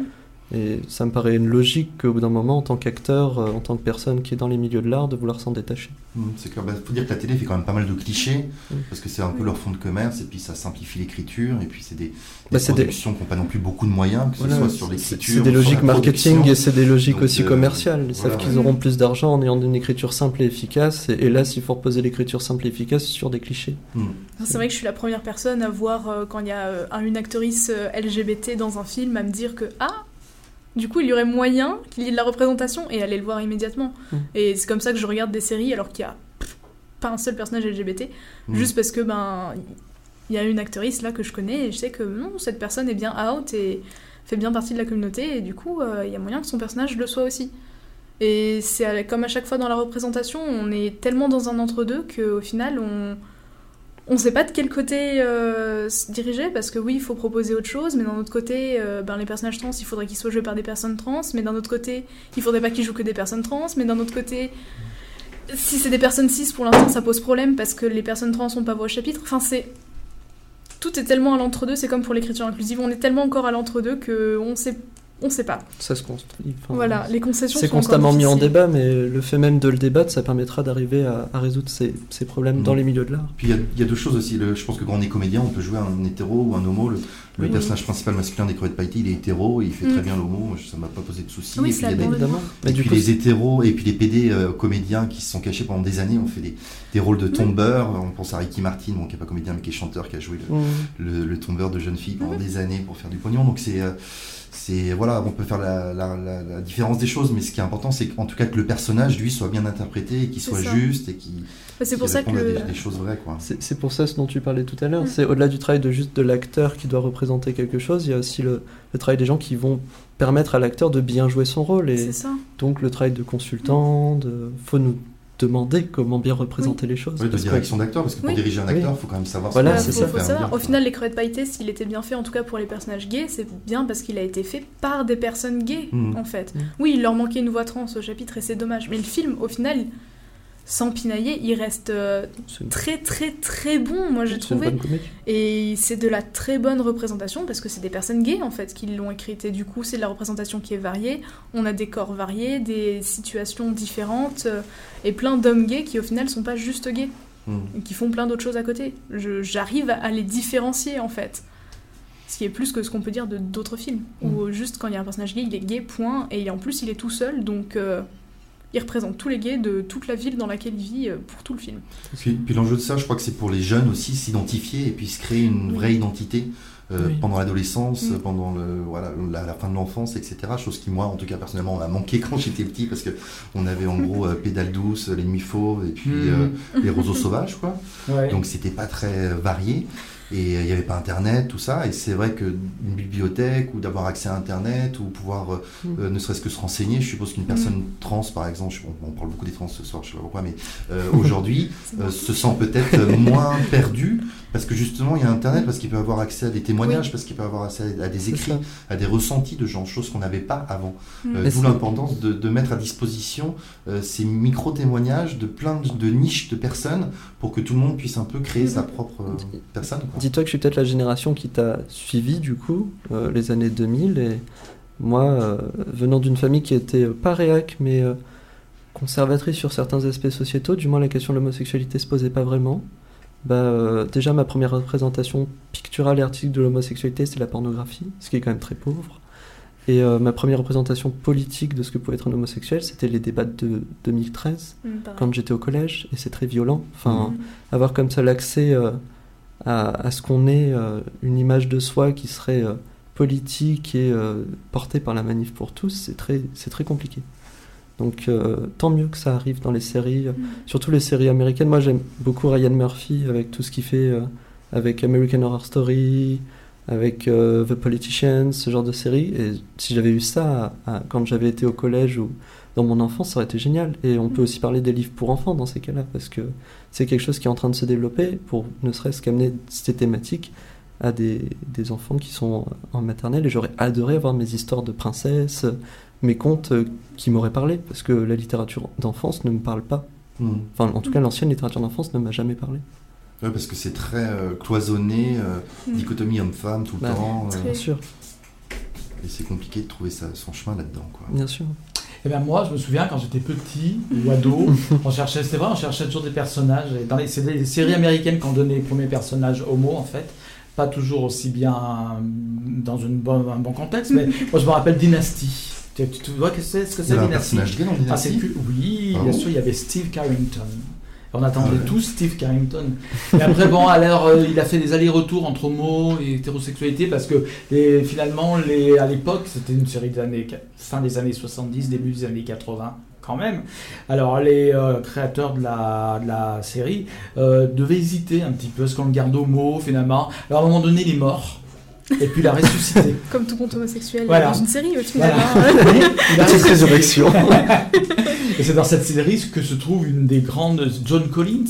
Et ça me paraît une logique qu'au bout d'un moment, en tant qu'acteur, euh, en tant que personne qui est dans les milieux de l'art, de vouloir s'en détacher. Mm, C'est clair. Bah, faut dire que la télé fait quand même pas mal de clichés parce que c'est un peu leur fond de commerce et puis ça simplifie l'écriture et puis c'est des, des Bah, c'est des- productions qui n'ont pas non plus beaucoup de moyens que ce soit sur l'écriture. C'est des logiques marketing et c'est des logiques Donc, aussi euh, commerciales. Ils voilà, savent qu'ils ouais. auront plus d'argent en ayant une écriture simple et efficace. Et, et là, s'il faut reposer l'écriture simple et efficace sur des clichés. Mm. C'est vrai que je suis la première personne à voir euh, quand il y a euh, un- une actrice euh, LGBT dans un film à me dire que ah du coup il y aurait moyen qu'il y ait de la représentation et aller le voir immédiatement. Mm. Et c'est comme ça que je regarde des séries alors qu'il y a pas un seul personnage LGBT Mm. juste parce que ben il y a une actrice là que je connais et je sais que non cette personne est bien out et fait bien partie de la communauté et du coup euh, il y a moyen que son personnage le soit aussi. Et c'est comme à chaque fois dans la représentation, on est tellement dans un entre-deux qu'au final, on on sait pas de quel côté euh, se diriger parce que oui, il faut proposer autre chose, mais d'un autre côté, euh, ben, les personnages trans, il faudrait qu'ils soient joués par des personnes trans, mais d'un autre côté, il faudrait pas qu'ils jouent que des personnes trans, mais d'un autre côté, si c'est des personnes cis, pour l'instant, ça pose problème parce que les personnes trans sont pas voix au chapitre. Enfin, c'est tout est tellement à l'entre-deux, c'est comme pour l'écriture inclusive, on est tellement encore à l'entre-deux que on sait On sait pas. Ça se construit. enfin, Voilà, les concessions C'est constamment mis en débat, mais le fait même de le débattre, ça permettra d'arriver à, à résoudre ces, ces problèmes dans les milieux de l'art. Puis il y a- il y, a deux choses aussi. Le- je pense que quand on est comédien, on peut jouer un hétéro ou un homo. Le, le Oui. personnage principal masculin des Crevettes Pailletés, il est hétéro et il fait Mm. très bien l'homo. Ça m'a pas posé de soucis. Oui, et puis, y a des- aborde Évidemment. et Mais du puis coup, les hétéros et puis les PD euh, comédiens qui se sont cachés pendant des années ont fait des, des rôles de tombeurs. On pense à Ricky Martin, bon, qui n'est pas comédien mais qui est chanteur, qui a joué le, le, le tombeur de jeunes filles Mhm. pendant des années pour faire du pognon. Donc c'est, euh, c'est voilà, on peut faire la, la- la- la différence des choses, mais ce qui est important, c'est qu'en tout cas que le personnage lui soit bien interprété et qu'il soit ça. juste et qu'il Bah, C'est pour ça que le- des, des choses vraies quoi. C'est c'est pour ça ce dont tu parlais tout à l'heure. Mm. C'est au-delà du travail de juste de l'acteur qui doit représenter quelque chose, il y a aussi le, le travail des gens qui vont permettre à l'acteur de bien jouer son rôle. Et c'est ça. donc le travail de consultant, de... faut nous demander comment bien représenter les choses. Oui, de que- direction d'acteur, parce que pour Oui. diriger un acteur, il faut quand même savoir Voilà, ce c'est qu'il faut, ça. Au final, les crevettes pailletées, s'il était bien fait, en tout cas pour les personnages gays, c'est bien parce qu'il a été fait par des personnes gays, Mhm. en fait. Mhm. Oui, il leur manquait une voix trans au chapitre et c'est dommage. Mais le film, au final, sans pinailler, il reste euh, très très très bon, moi j'ai trouvé. Et c'est de la très bonne représentation parce que c'est des personnes gays en fait qui l'ont écrite. Et du coup, c'est de la représentation qui est variée. On a des corps variés, des situations différentes euh, et plein d'hommes gays qui au final sont pas juste gays Mm. et qui font plein d'autres choses à côté. J'arrive à les différencier en fait. Ce qui est plus que ce qu'on peut dire de d'autres films. Où juste quand il y a un personnage gay, il est gay, point. Et en plus, il est tout seul, donc euh, il représente tous les gays de toute la ville dans laquelle il vit euh, pour tout le film. Puis, puis l'enjeu de ça, je crois que c'est pour les jeunes aussi s'identifier et puis se créer une Oui. vraie identité euh, Oui. pendant l'adolescence, Mm. pendant le, voilà, la, la fin de l'enfance, etc. Chose qui, moi, en tout cas, personnellement, m'a manqué quand j'étais petit parce que on avait en gros euh, Pédale douce, L'ennemi faux et puis euh, Les roseaux sauvages, quoi. Ouais. Donc c'était pas très varié. Et euh, il n'y avait pas Internet, tout ça. Et c'est vrai qu'une bibliothèque ou d'avoir accès à Internet ou pouvoir euh, Mm. euh, ne serait-ce que se renseigner, je suppose qu'une personne trans, par exemple, je- on, on parle beaucoup des trans ce soir, je sais pas pourquoi, mais euh, aujourd'hui euh, se sent peut-être moins perdu parce que justement il y a Internet, parce qu'il peut avoir accès à des témoignages, Oui. parce qu'il peut avoir accès à des écrits, à des ressentis de gens, choses qu'on n'avait pas avant. Mm. D'où l'importance de, de mettre à disposition ces micro-témoignages de plein de, de niches de personnes pour que tout le monde puisse un peu créer Mhm. sa propre euh, personne. Dis-toi que je suis peut-être la génération qui t'a suivi du coup, euh, les années 2000, et moi, euh, venant d'une famille qui était pas réac, mais conservatrice sur certains aspects sociétaux, du moins la question de l'homosexualité se posait pas vraiment. Bah, déjà, ma première représentation picturale et artistique de l'homosexualité, c'est la pornographie, ce qui est quand même très pauvre. Et euh, ma première représentation politique de ce que pouvait être un homosexuel, c'était les débats de 2013, Mm, quand j'étais au collège, et c'est très violent. Enfin, Mm. avoir comme ça l'accès euh, à, à ce qu'on est, euh, une image de soi qui serait politique et portée par la manif pour tous, c'est très, c'est très compliqué. Donc tant mieux que ça arrive dans les séries, Mm. surtout les séries américaines. Moi j'aime beaucoup Ryan Murphy avec tout ce qu'il fait avec American Horror Story, avec euh, The Politicians, ce genre de séries. Et si j'avais eu ça à- à- quand j'avais été au collège ou dans mon enfance, ça aurait été génial. Et on peut aussi parler des livres pour enfants dans ces cas-là, parce que c'est quelque chose qui est en train de se développer pour ne serait-ce qu'amener ces thématiques à des, des enfants qui sont en maternelle. Et j'aurais adoré avoir mes histoires de princesses, mes contes euh, qui m'auraient parlé, parce que la littérature d'enfance ne me parle pas. Mm. Enfin, en tout cas, l'ancienne littérature d'enfance ne m'a jamais parlé. Ouais, parce que c'est très euh, cloisonné, euh, Mm. dichotomie homme-femme tout le Bah, temps, euh, Bien sûr, et c'est compliqué de trouver sa- son chemin là-dedans. Quoi. bien sûr. Eh ben moi, je me souviens quand j'étais petit ou ado, on cherchait, c'était vrai, on cherchait toujours des personnages. Et dans les, c'est les séries américaines qui ont donné les premiers personnages homo en fait. Pas toujours aussi bien euh, dans une bonne, un bon contexte, mais moi je me rappelle Dynasty. Tu, tu- tu vois que c'est, ce que c'est Dynasty? personnage gay dans Ah, c'est Dynasty que- Oui, Ah bien bon? sûr, il y avait Steve Carrington. On attendait tous Steve Carrington. Et après, bon, alors, euh, il a fait des allers-retours entre homo et hétérosexualité parce que les- finalement, les, à l'époque, c'était une série des années, fin des années 70, début des années 80 quand même. Alors les euh, créateurs de la, de la série euh, devaient hésiter un petit peu, est-ce qu'on le garde homo finalement Alors à un moment donné, il est mort. Et puis il a ressuscité. Comme tout compte homosexuel Voilà. dans une série au final. Voilà. hein. Il a Petite résurrection. Et c'est dans cette série que se trouve une des grandes John Collins,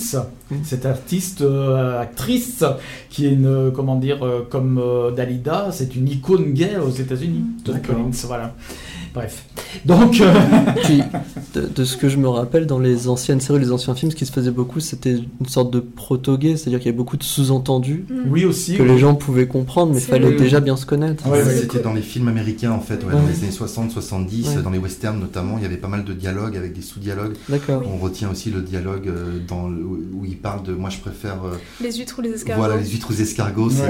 Mm. cette artiste, euh, actrice, qui est une, euh, comment dire, euh, comme euh, Dalida, c'est une icône gay aux États-Unis. John. Collins, voilà. Bref. Donc, euh, Puis, de, de ce que je me rappelle, dans les anciennes séries, les anciens films, ce qui se faisait beaucoup, c'était une sorte de proto-gay, c'est-à-dire qu'il y avait beaucoup de sous-entendus Mm. oui aussi. que les gens pouvaient comprendre, mais il fallait le- déjà bien se connaître. Ouais, ouais. C'était dans les films américains en fait, ouais, Ouais. dans les années 60-70, Ouais. dans les westerns notamment, il y avait pas mal de dialogues avec des sous-dialogues. D'accord. On retient aussi le dialogue euh, dans le- où il parle de moi je préfère euh, Les huîtres ou les escargots. voilà les huîtres aux escargots, c'est Ouais.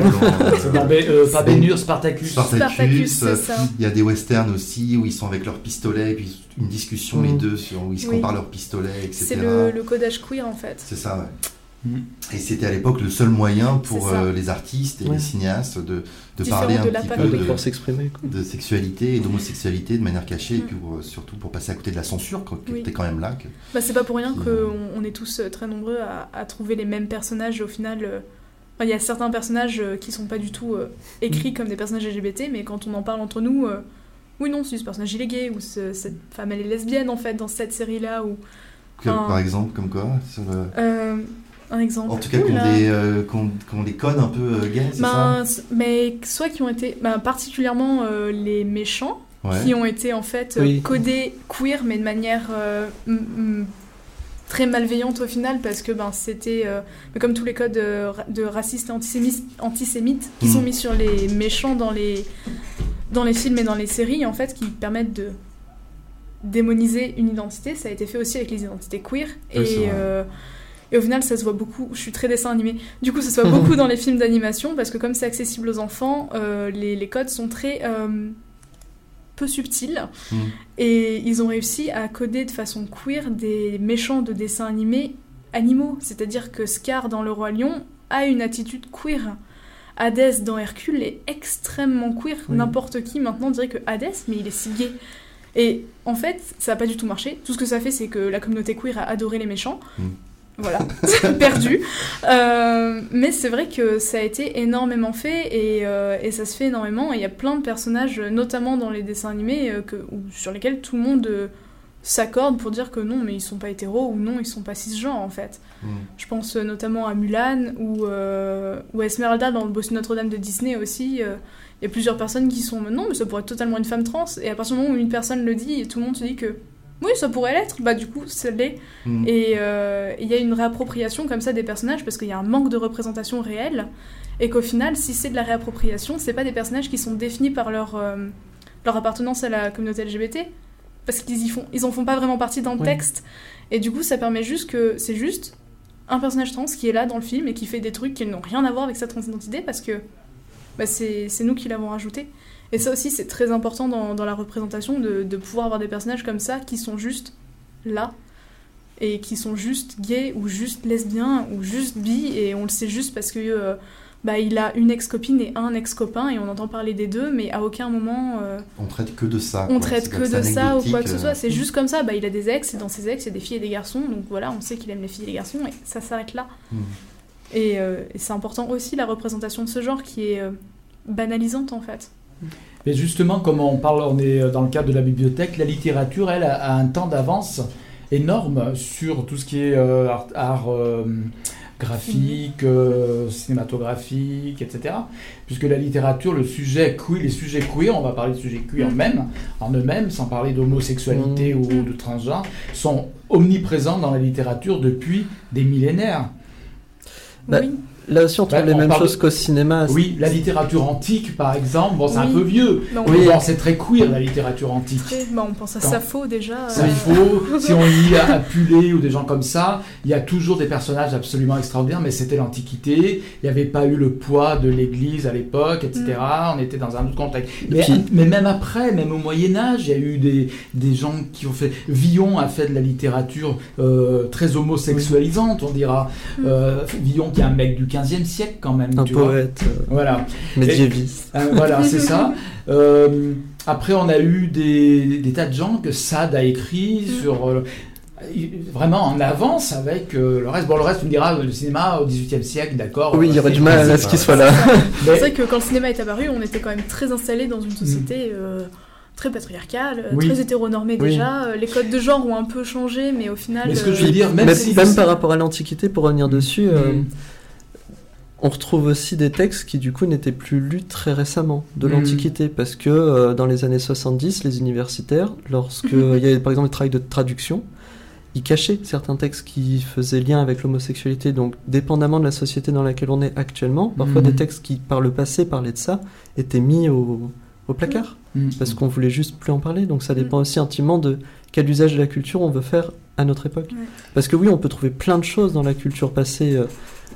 dans, euh, euh, pas c'est- Bénur, Spartacus. Spartacus, Spartacus, c'est ça. Il y a des westerns aussi où ils sont avec leurs pistolets et puis une discussion les deux sur où ils se Oui. comparent leurs pistolets, etc. C'est le, le codage queer en fait. C'est ça, ouais. Mhm. Et c'était à l'époque le seul moyen pour euh, les artistes et Ouais. les cinéastes de, de parler un de petit peu de s'exprimer. de sexualité et d'homosexualité de manière cachée, et Mm. puis pour, euh, surtout pour passer à côté de la censure, qui Oui. était quand même là. que- Bah, c'est pas pour rien qu'on on est tous euh, très nombreux à, à trouver les mêmes personnages au final. euh, Il y a certains personnages qui sont pas du tout euh, écrits Mm. comme des personnages LGBT, mais quand on en parle entre nous, euh, oui, non, si ce personnage il est gay, ou ce- cette femme elle est lesbienne en fait dans cette série-là, ou que, Ah. Par exemple, comme quoi sur le- euh, un exemple. En tout cas, Ouh qu'on là. les, euh, qu'on- les code un peu euh, gays, c'est Ben, mais soit qui ont été, ben, particulièrement euh, les méchants, Ouais. qui ont été en fait euh, Oui. codés queer, mais de manière euh, très malveillante au final, parce que ben, c'était euh, mais comme tous les codes euh, ra- de racistes et antisémites, antisémites qui Mhm. sont mis sur les méchants dans les, dans les films et dans les séries, en fait, qui permettent de démoniser une identité. Ça a été fait aussi avec les identités queer. Oui, et, euh, et au final, ça se voit beaucoup. Je suis très dessin animé. Du coup, ça se voit beaucoup dans les films d'animation parce que comme c'est accessible aux enfants, euh, les, les codes sont très euh, peu subtils. Mm. Et ils ont réussi à coder de façon queer des méchants de dessins animés animaux. C'est-à-dire que Scar dans Le Roi Lion a une attitude queer. Hadès dans Hercule est extrêmement queer. Oui. N'importe qui maintenant dirait que Hadès, mais il est si gay. Et en fait, ça n'a pas du tout marché. Tout ce que ça fait, c'est que la communauté queer a adoré les méchants. Mm. Voilà, perdu. Euh, mais c'est vrai que ça a été énormément fait et, euh, et ça se fait énormément. Et il y a plein de personnages, notamment dans les dessins animés, euh, que, sur lesquels tout le monde euh, s'accorde pour dire que non, mais ils sont pas hétéros ou non, ils sont pas cisgenres en fait. Mm. Je pense euh, notamment à Mulan ou, euh, ou à Esmeralda dans le Bossu Notre-Dame de Disney aussi. euh, Il y a plusieurs personnes qui sont non, mais ça pourrait être totalement une femme trans. Et à partir du moment où une personne le dit, tout le monde se dit que oui, ça pourrait l'être, bah du coup, ça l'est. Mm. Et euh, il y a une réappropriation comme ça des personnages parce qu'il y a un manque de représentation réelle. Et qu'au final, si c'est de la réappropriation, c'est pas des personnages qui sont définis par leur, euh, leur appartenance à la communauté LGBT. Parce qu'ils y font, ils en font pas vraiment partie dans le Oui. texte. Et du coup, ça permet juste que c'est juste un personnage trans qui est là dans le film et qui fait des trucs qui n'ont rien à voir avec sa transidentité parce que bah, c'est c'est nous qui l'avons rajouté. Et ça aussi, c'est très important dans, dans la représentation de, de pouvoir avoir des personnages comme ça qui sont juste là et qui sont juste gays ou juste lesbiens ou juste bi et on le sait juste parce que euh, bah, il a une ex-copine et un ex-copain et on entend parler des deux mais à aucun moment euh, On traite que de ça. on quoi. traite que de ça ou quoi que ce soit euh, c'est juste comme ça bah, il a des ex et dans ses ex il y a des filles et des garçons donc voilà on sait qu'il aime les filles et les garçons et ça s'arrête là mm. et, euh, et c'est important aussi la représentation de ce genre qui est euh, banalisante en fait Mais justement, comme on parle, on est dans le cadre de la bibliothèque, la littérature, elle, a a un temps d'avance énorme sur tout ce qui est euh, art, art, euh, graphique, euh, cinématographique, etc. Puisque la littérature, le sujet queer, les sujets queer, on va parler de sujets queer Mm. même, en eux-mêmes, sans parler d'homosexualité Mm. ou de transgenre, sont omniprésents dans la littérature depuis des millénaires. Bah, oui Là aussi, on trouve les on mêmes parle- choses qu'au cinéma. Oui, la littérature antique, par exemple, bon, c'est un peu vieux. Non, Oui. bon, c'est très queer, la littérature antique. Bah, on pense à Quand- Sappho déjà euh, faut, si on lit à Apulé ou des gens comme ça, il y a toujours des personnages absolument extraordinaires, mais c'était l'Antiquité, il n'y avait pas eu le poids de l'Église à l'époque, etc. On était dans un autre contexte. Mais, puis- mais même après, même au Moyen-Âge, il y a eu des, des gens qui ont fait. Villon a fait de la littérature euh, très homosexualisante, on dira. Mm. Euh, Villon qui est un mec du 15e siècle quand même. Un tu vois. poète euh, Voilà. médiéviste. Euh, voilà, c'est ça. Euh, après, on a eu des, des tas de gens que Sade a écrit Mm. sur. euh, vraiment en avance avec euh, le reste. Bon, le reste, tu me diras, le cinéma au XVIIIe siècle, d'accord. Oui, il y aurait du mal à ce qu'il soit là. C'est Mais- vrai que quand le cinéma est apparu, on était quand même très installé dans une société euh, très patriarcale, Mm. Oui. très hétéronormée Oui. déjà. Les codes de genre ont un peu changé, mais au final. Mais ce que euh, je veux dire, même Même, si. même par rapport à l'Antiquité, pour revenir dessus, euh, Mm. On retrouve aussi des textes qui du coup n'étaient plus lus très récemment de Mhm. l'Antiquité parce que euh, dans les années 70, les universitaires, lorsque il y avait par exemple des travail de traduction, ils cachaient certains textes qui faisaient lien avec l'homosexualité. Donc dépendamment de la société dans laquelle on est actuellement, parfois Mhm. des textes qui par le passé parlaient de ça étaient mis au, au placard Mm. parce qu'on voulait juste plus en parler. Donc ça dépend aussi intimement de quel usage de la culture on veut faire à notre époque. Ouais. Parce que oui, on peut trouver plein de choses dans la culture passée, euh,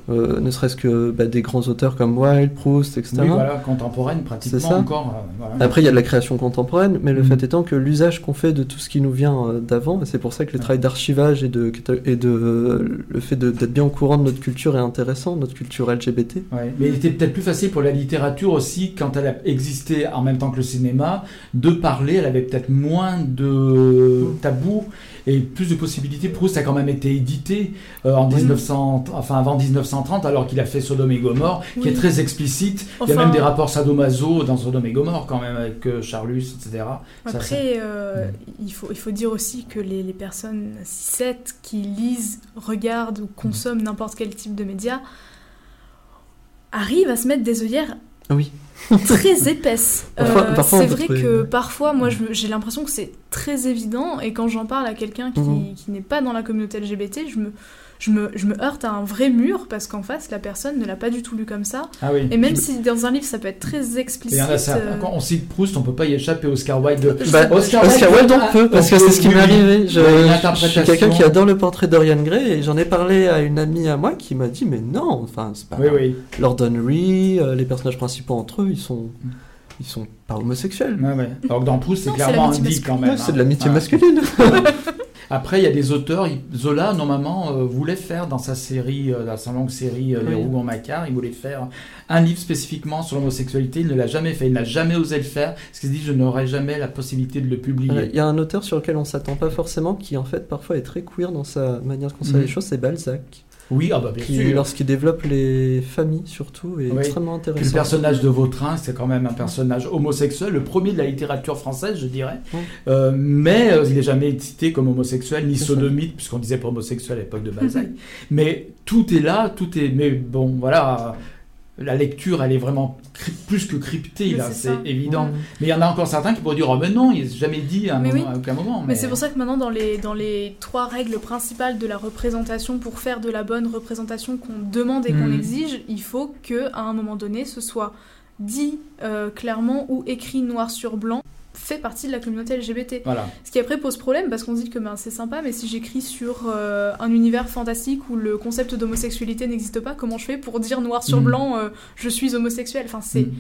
euh, ne serait-ce que bah, des grands auteurs comme Wilde, Proust, etc. Oui, voilà, contemporaine, pratiquement C'est ça. encore. euh, voilà. Après, il y a de la création contemporaine, mais le Mhm. fait étant que l'usage qu'on fait de tout ce qui nous vient euh, d'avant, et c'est pour ça que le travail d'archivage et de, cata- et de le fait d'être bien au courant de notre culture est intéressant, notre culture LGBT. Ouais, mais il était peut-être plus facile pour la littérature aussi, quand elle a existé en même temps que le cinéma, de parler. Elle avait peut-être moins de tabous et plus de possibilités. Proust a quand même été édité euh, en 1900, enfin avant 1930, alors qu'il a fait Sodome et Gomorre, qui est très explicite. Il y a même des rapports sadomaso dans Sodome et Gomorre quand même avec euh, Charlus, etc. Ça, ça- Après, euh, il, faut, il faut dire aussi que les, les personnes cis qui lisent, regardent ou consomment n'importe quel type de média arrivent à se mettre des œillères oui. très épaisses. Parfois- Euh, c'est vrai que parfois, moi, je- j'ai l'impression que c'est très évident et quand j'en parle à quelqu'un qui, qui n'est pas dans la communauté LGBT, je me, je me, je me heurte à un vrai mur parce qu'en face, la personne ne l'a pas du tout lu comme ça. Ah oui. Et même si dans un livre, ça peut être très explicite. A ça. euh, Quand on cite Proust, on peut pas y échapper. Oscar Wilde. Bah, Oscar Oscar Wilde, on peut, parce que c'est ce qui m'est arrivé. Je, je suis quelqu'un qui adore le portrait d'Orian Gray et j'en ai parlé à une amie à moi qui m'a dit mais non, enfin c'est pas Oui, oui. Lord Henry, euh, les personnages principaux entre eux, ils sont ils sont pas homosexuels. Ouais, ouais. Alors que dans Proust, c'est clairement l'amitié indiqué quand même. C'est de hein. l'amitié Ouais. masculine. Après, il y a des auteurs. Zola, normalement, euh, voulait faire dans sa série, euh, dans sa longue série euh, Les Oui. Rougon-Macquart, il voulait faire un livre spécifiquement sur l'homosexualité. Il ne l'a jamais fait. Il n'a jamais osé le faire. Parce qu'il se dit, je n'aurai jamais la possibilité de le publier. Il y a un auteur sur lequel on s'attend pas forcément, qui en fait parfois est très queer dans sa manière de concevoir Mhm. les choses, c'est Balzac, Oui, ah bah bien qui sûr. lorsqu'il développe les familles surtout est Oui. extrêmement Puis le intéressant. personnage de Vautrin, c'est quand même un personnage homosexuel, le premier de la littérature française, je dirais. Euh, mais euh, il n'est jamais cité comme homosexuel, ni sodomite, puisqu'on disait pas homosexuel à l'époque de Balzac. mais tout est là, tout est. Mais bon, voilà. La lecture, elle est vraiment plus que cryptée, Mais là, c'est évident. Mais il y en a encore certains qui pourraient dire Oh, mais non, il n'est jamais dit à, un Mais moment- oui. à aucun moment. Mais c'est pour ça que maintenant, dans les, dans les trois règles principales de la représentation, pour faire de la bonne représentation qu'on demande et qu'on Mhm. exige, il faut que à un moment donné, ce soit dit euh, clairement ou écrit noir sur blanc, fait partie de la communauté LGBT. Voilà. Ce qui après pose problème parce qu'on se dit que ben, c'est sympa, mais si j'écris sur euh, un univers fantastique où le concept d'homosexualité n'existe pas, comment je fais pour dire noir sur Mhm. blanc euh, je suis homosexuel? Enfin, c'est. Mhm.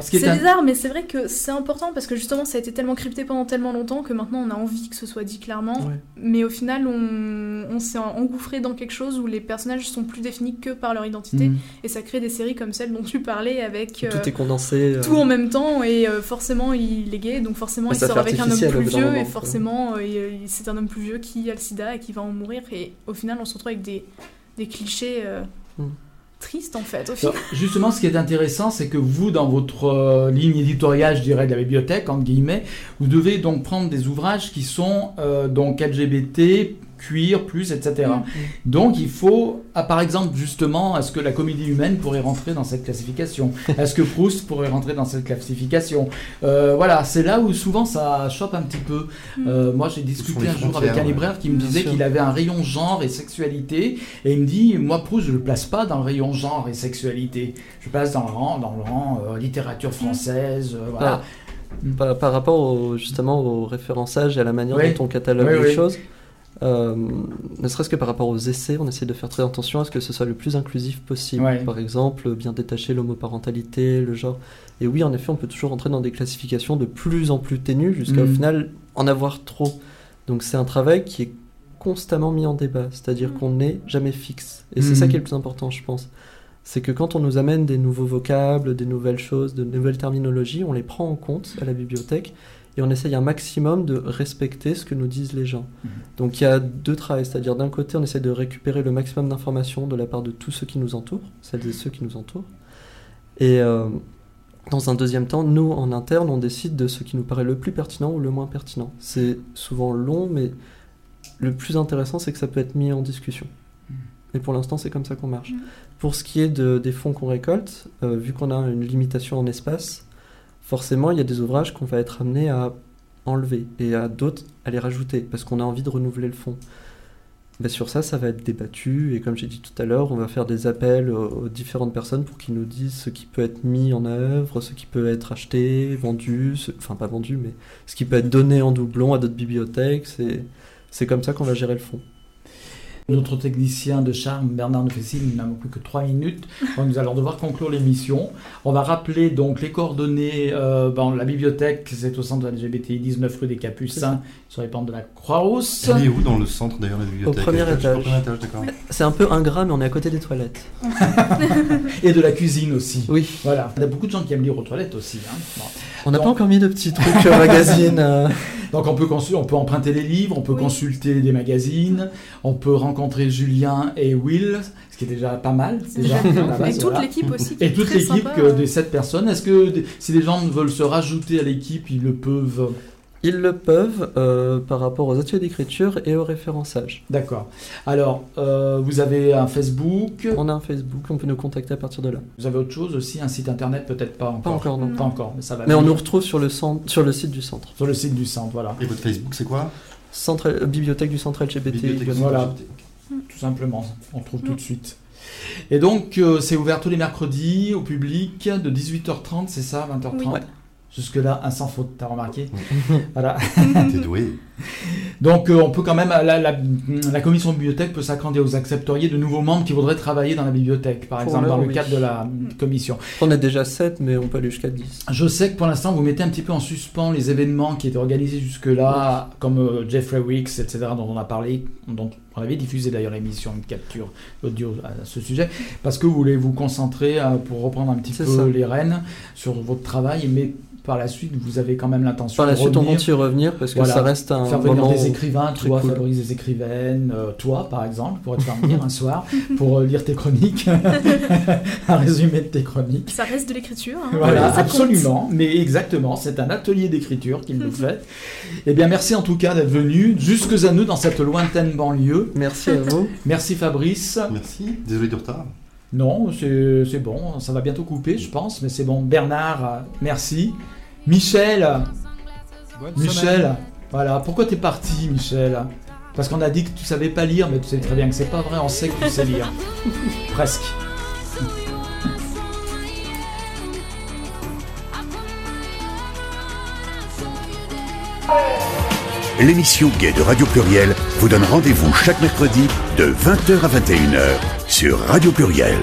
Ce un- bizarre, mais c'est vrai que c'est important parce que justement ça a été tellement crypté pendant tellement longtemps que maintenant on a envie que ce soit dit clairement. Ouais. Mais au final, on, on s'est engouffré dans quelque chose où les personnages sont plus définis que par leur identité. Mhm. Et ça crée des séries comme celle dont tu parlais avec euh, Tout est condensé. euh, tout en même temps et euh, forcément il est gay, donc forcément Mais il sort avec un homme plus vieux et quoi. forcément euh, c'est un homme plus vieux qui a le sida et qui va en mourir. Et au final, on se retrouve avec des, des clichés euh, Mm. tristes en fait. Au final. Alors, justement, ce qui est intéressant, c'est que vous, dans votre euh, ligne éditoriale, je dirais, de la bibliothèque, entre guillemets, vous devez donc prendre des ouvrages qui sont euh, donc LGBT, cuir, plus, etc. Mm. Donc, il faut, ah, par exemple, justement, est-ce que la comédie humaine pourrait rentrer dans cette classification? Est-ce que Proust pourrait rentrer dans cette classification? Euh, Voilà, c'est là où souvent ça chope un petit peu. Mm. Euh, moi, j'ai discuté un jour avec un ouais. libraire qui me Bien disait qu'il avait un rayon genre et sexualité, et il me dit, moi, Proust, je le place pas dans le rayon genre et sexualité. Je place dans le rang, dans le rang euh, littérature française, euh, voilà. Par, par rapport au, justement au référençage et à la manière Oui. dont on catalogue Oui, les oui. choses, euh, ne serait-ce que par rapport aux essais, on essaie de faire très attention à ce que ce soit le plus inclusif possible. Ouais. Par exemple, bien détacher l'homoparentalité, le genre. Et oui, en effet, on peut toujours entrer dans des classifications de plus en plus ténues jusqu'à au Mhm. final en avoir trop. Donc c'est un travail qui est constamment mis en débat, c'est-à-dire Mhm. qu'on n'est jamais fixe. Et c'est ça qui est le plus important, je pense. C'est que quand on nous amène des nouveaux vocables, des nouvelles choses, de nouvelles terminologies, on les prend en compte à la bibliothèque et on essaye un maximum de respecter ce que nous disent les gens. Mhm. Donc il y a deux travails, c'est-à-dire d'un côté on essaie de récupérer le maximum d'informations de la part de tous ceux qui nous entourent, celles et ceux qui nous entourent, et euh, dans un deuxième temps, nous en interne on décide de ce qui nous paraît le plus pertinent ou le moins pertinent. C'est souvent long, mais le plus intéressant c'est que ça peut être mis en discussion. Et pour l'instant, c'est comme ça qu'on marche. Mhm. Pour ce qui est de, des fonds qu'on récolte, euh, vu qu'on a une limitation en espace, forcément, il y a des ouvrages qu'on va être amené à enlever et à d'autres à les rajouter parce qu'on a envie de renouveler le fonds. Ben, sur ça, ça va être débattu et comme j'ai dit tout à l'heure, on va faire des appels aux, différentes personnes pour qu'ils nous disent ce qui peut être mis en œuvre, ce qui peut être acheté, vendu, enfin pas vendu, mais ce qui peut être donné en doublon à d'autres bibliothèques. C'est comme ça qu'on va gérer le fonds. Notre technicien de charme, Bernard Nefessil, il n'a plus que 3 minutes. Donc nous allons devoir conclure l'émission. On va rappeler donc les coordonnées. Euh, bon, la bibliothèque, c'est au centre LGBTI 19 rue des Capucins, sur les pentes de la Croix-Rousse. Elle est où dans le centre d'ailleurs la bibliothèque. Au premier étage. C'est un peu ingrat, mais on est à côté des toilettes. Et de la cuisine aussi. Oui, Voilà. Il y a beaucoup de gens qui aiment lire aux toilettes aussi. hein. Bon. on n'a Bon. pas encore mis de petits trucs au magazine. euh. Donc on peut, consul- on peut emprunter les livres, on peut Oui. consulter des magazines, on peut rencontrer Julien et Will, ce qui est déjà pas mal. Déjà, Et toute voilà. l'équipe aussi. qui Et toute l'équipe des sept personnes. Est-ce que si des gens veulent se rajouter à l'équipe, ils le peuvent Ils le peuvent euh, par rapport aux ateliers d'écriture et au référençage. D'accord. Alors, euh, vous avez un Facebook, On a un Facebook, on peut nous contacter à partir de là. vous avez autre chose aussi, un site internet, peut-être pas encore? Pas encore, non. Pas encore, mais ça va Mais on nous retrouve sur le, centre, sur le site du centre. sur le site du centre, voilà, Et votre Facebook, c'est quoi? Centre euh, bibliothèque du centre LGBT. Bibliothèque. Voilà. LGBT. tout simplement. On trouve tout Mm. de suite. Et donc, euh, c'est ouvert tous les mercredis au public de 18h30, c'est ça, 20h30 Oui. Ouais. Jusque-là, un sans faute, t'as remarqué Voilà. T'es doué. Donc, euh, on peut quand même, la, la, la commission de bibliothèque peut s'accrocher aux accepteriez de nouveaux membres qui voudraient travailler dans la bibliothèque, par Pour exemple, l'heure, dans le cadre de la commission. On est déjà 7, mais on peut aller jusqu'à 10. Je sais que pour l'instant, vous mettez un petit peu en suspens les événements qui étaient organisés jusque-là, comme euh, Jeffrey Wicks, etc., dont on a parlé, dont on avait diffusé d'ailleurs l'émission, une capture audio à ce sujet, parce que vous voulez vous concentrer, euh, pour reprendre un petit peu ça. les rênes, sur votre travail, mais par la suite, vous avez quand même l'intention Par la de suite, on compte y revenir parce que Voilà. ça reste un faire venir moment. des écrivains, toi, cool. Fabrice, des écrivaines, euh, toi, par exemple, pour te faire venir un soir, pour euh, lire tes chroniques, un résumé de tes chroniques. Ça reste de l'écriture. hein. Voilà, Ça compte. absolument. Mais exactement, c'est un atelier d'écriture qu'il nous fait. Eh bien, merci en tout cas d'être venu jusque à nous dans cette lointaine banlieue. Merci à vous. Merci Fabrice. Merci. Désolé du retard. Non, c'est c'est bon, ça va bientôt couper, je pense, mais c'est bon. Bernard, euh, merci. Michel, Michel, voilà. Pourquoi t'es parti, Michel? Parce qu'on a dit que tu savais pas lire, mais tu sais très bien que c'est pas vrai. On sait que tu sais lire, presque. L'émission Gay de Radio Pluriel vous donne rendez-vous chaque mercredi de 20h à 21h sur Radio Pluriel.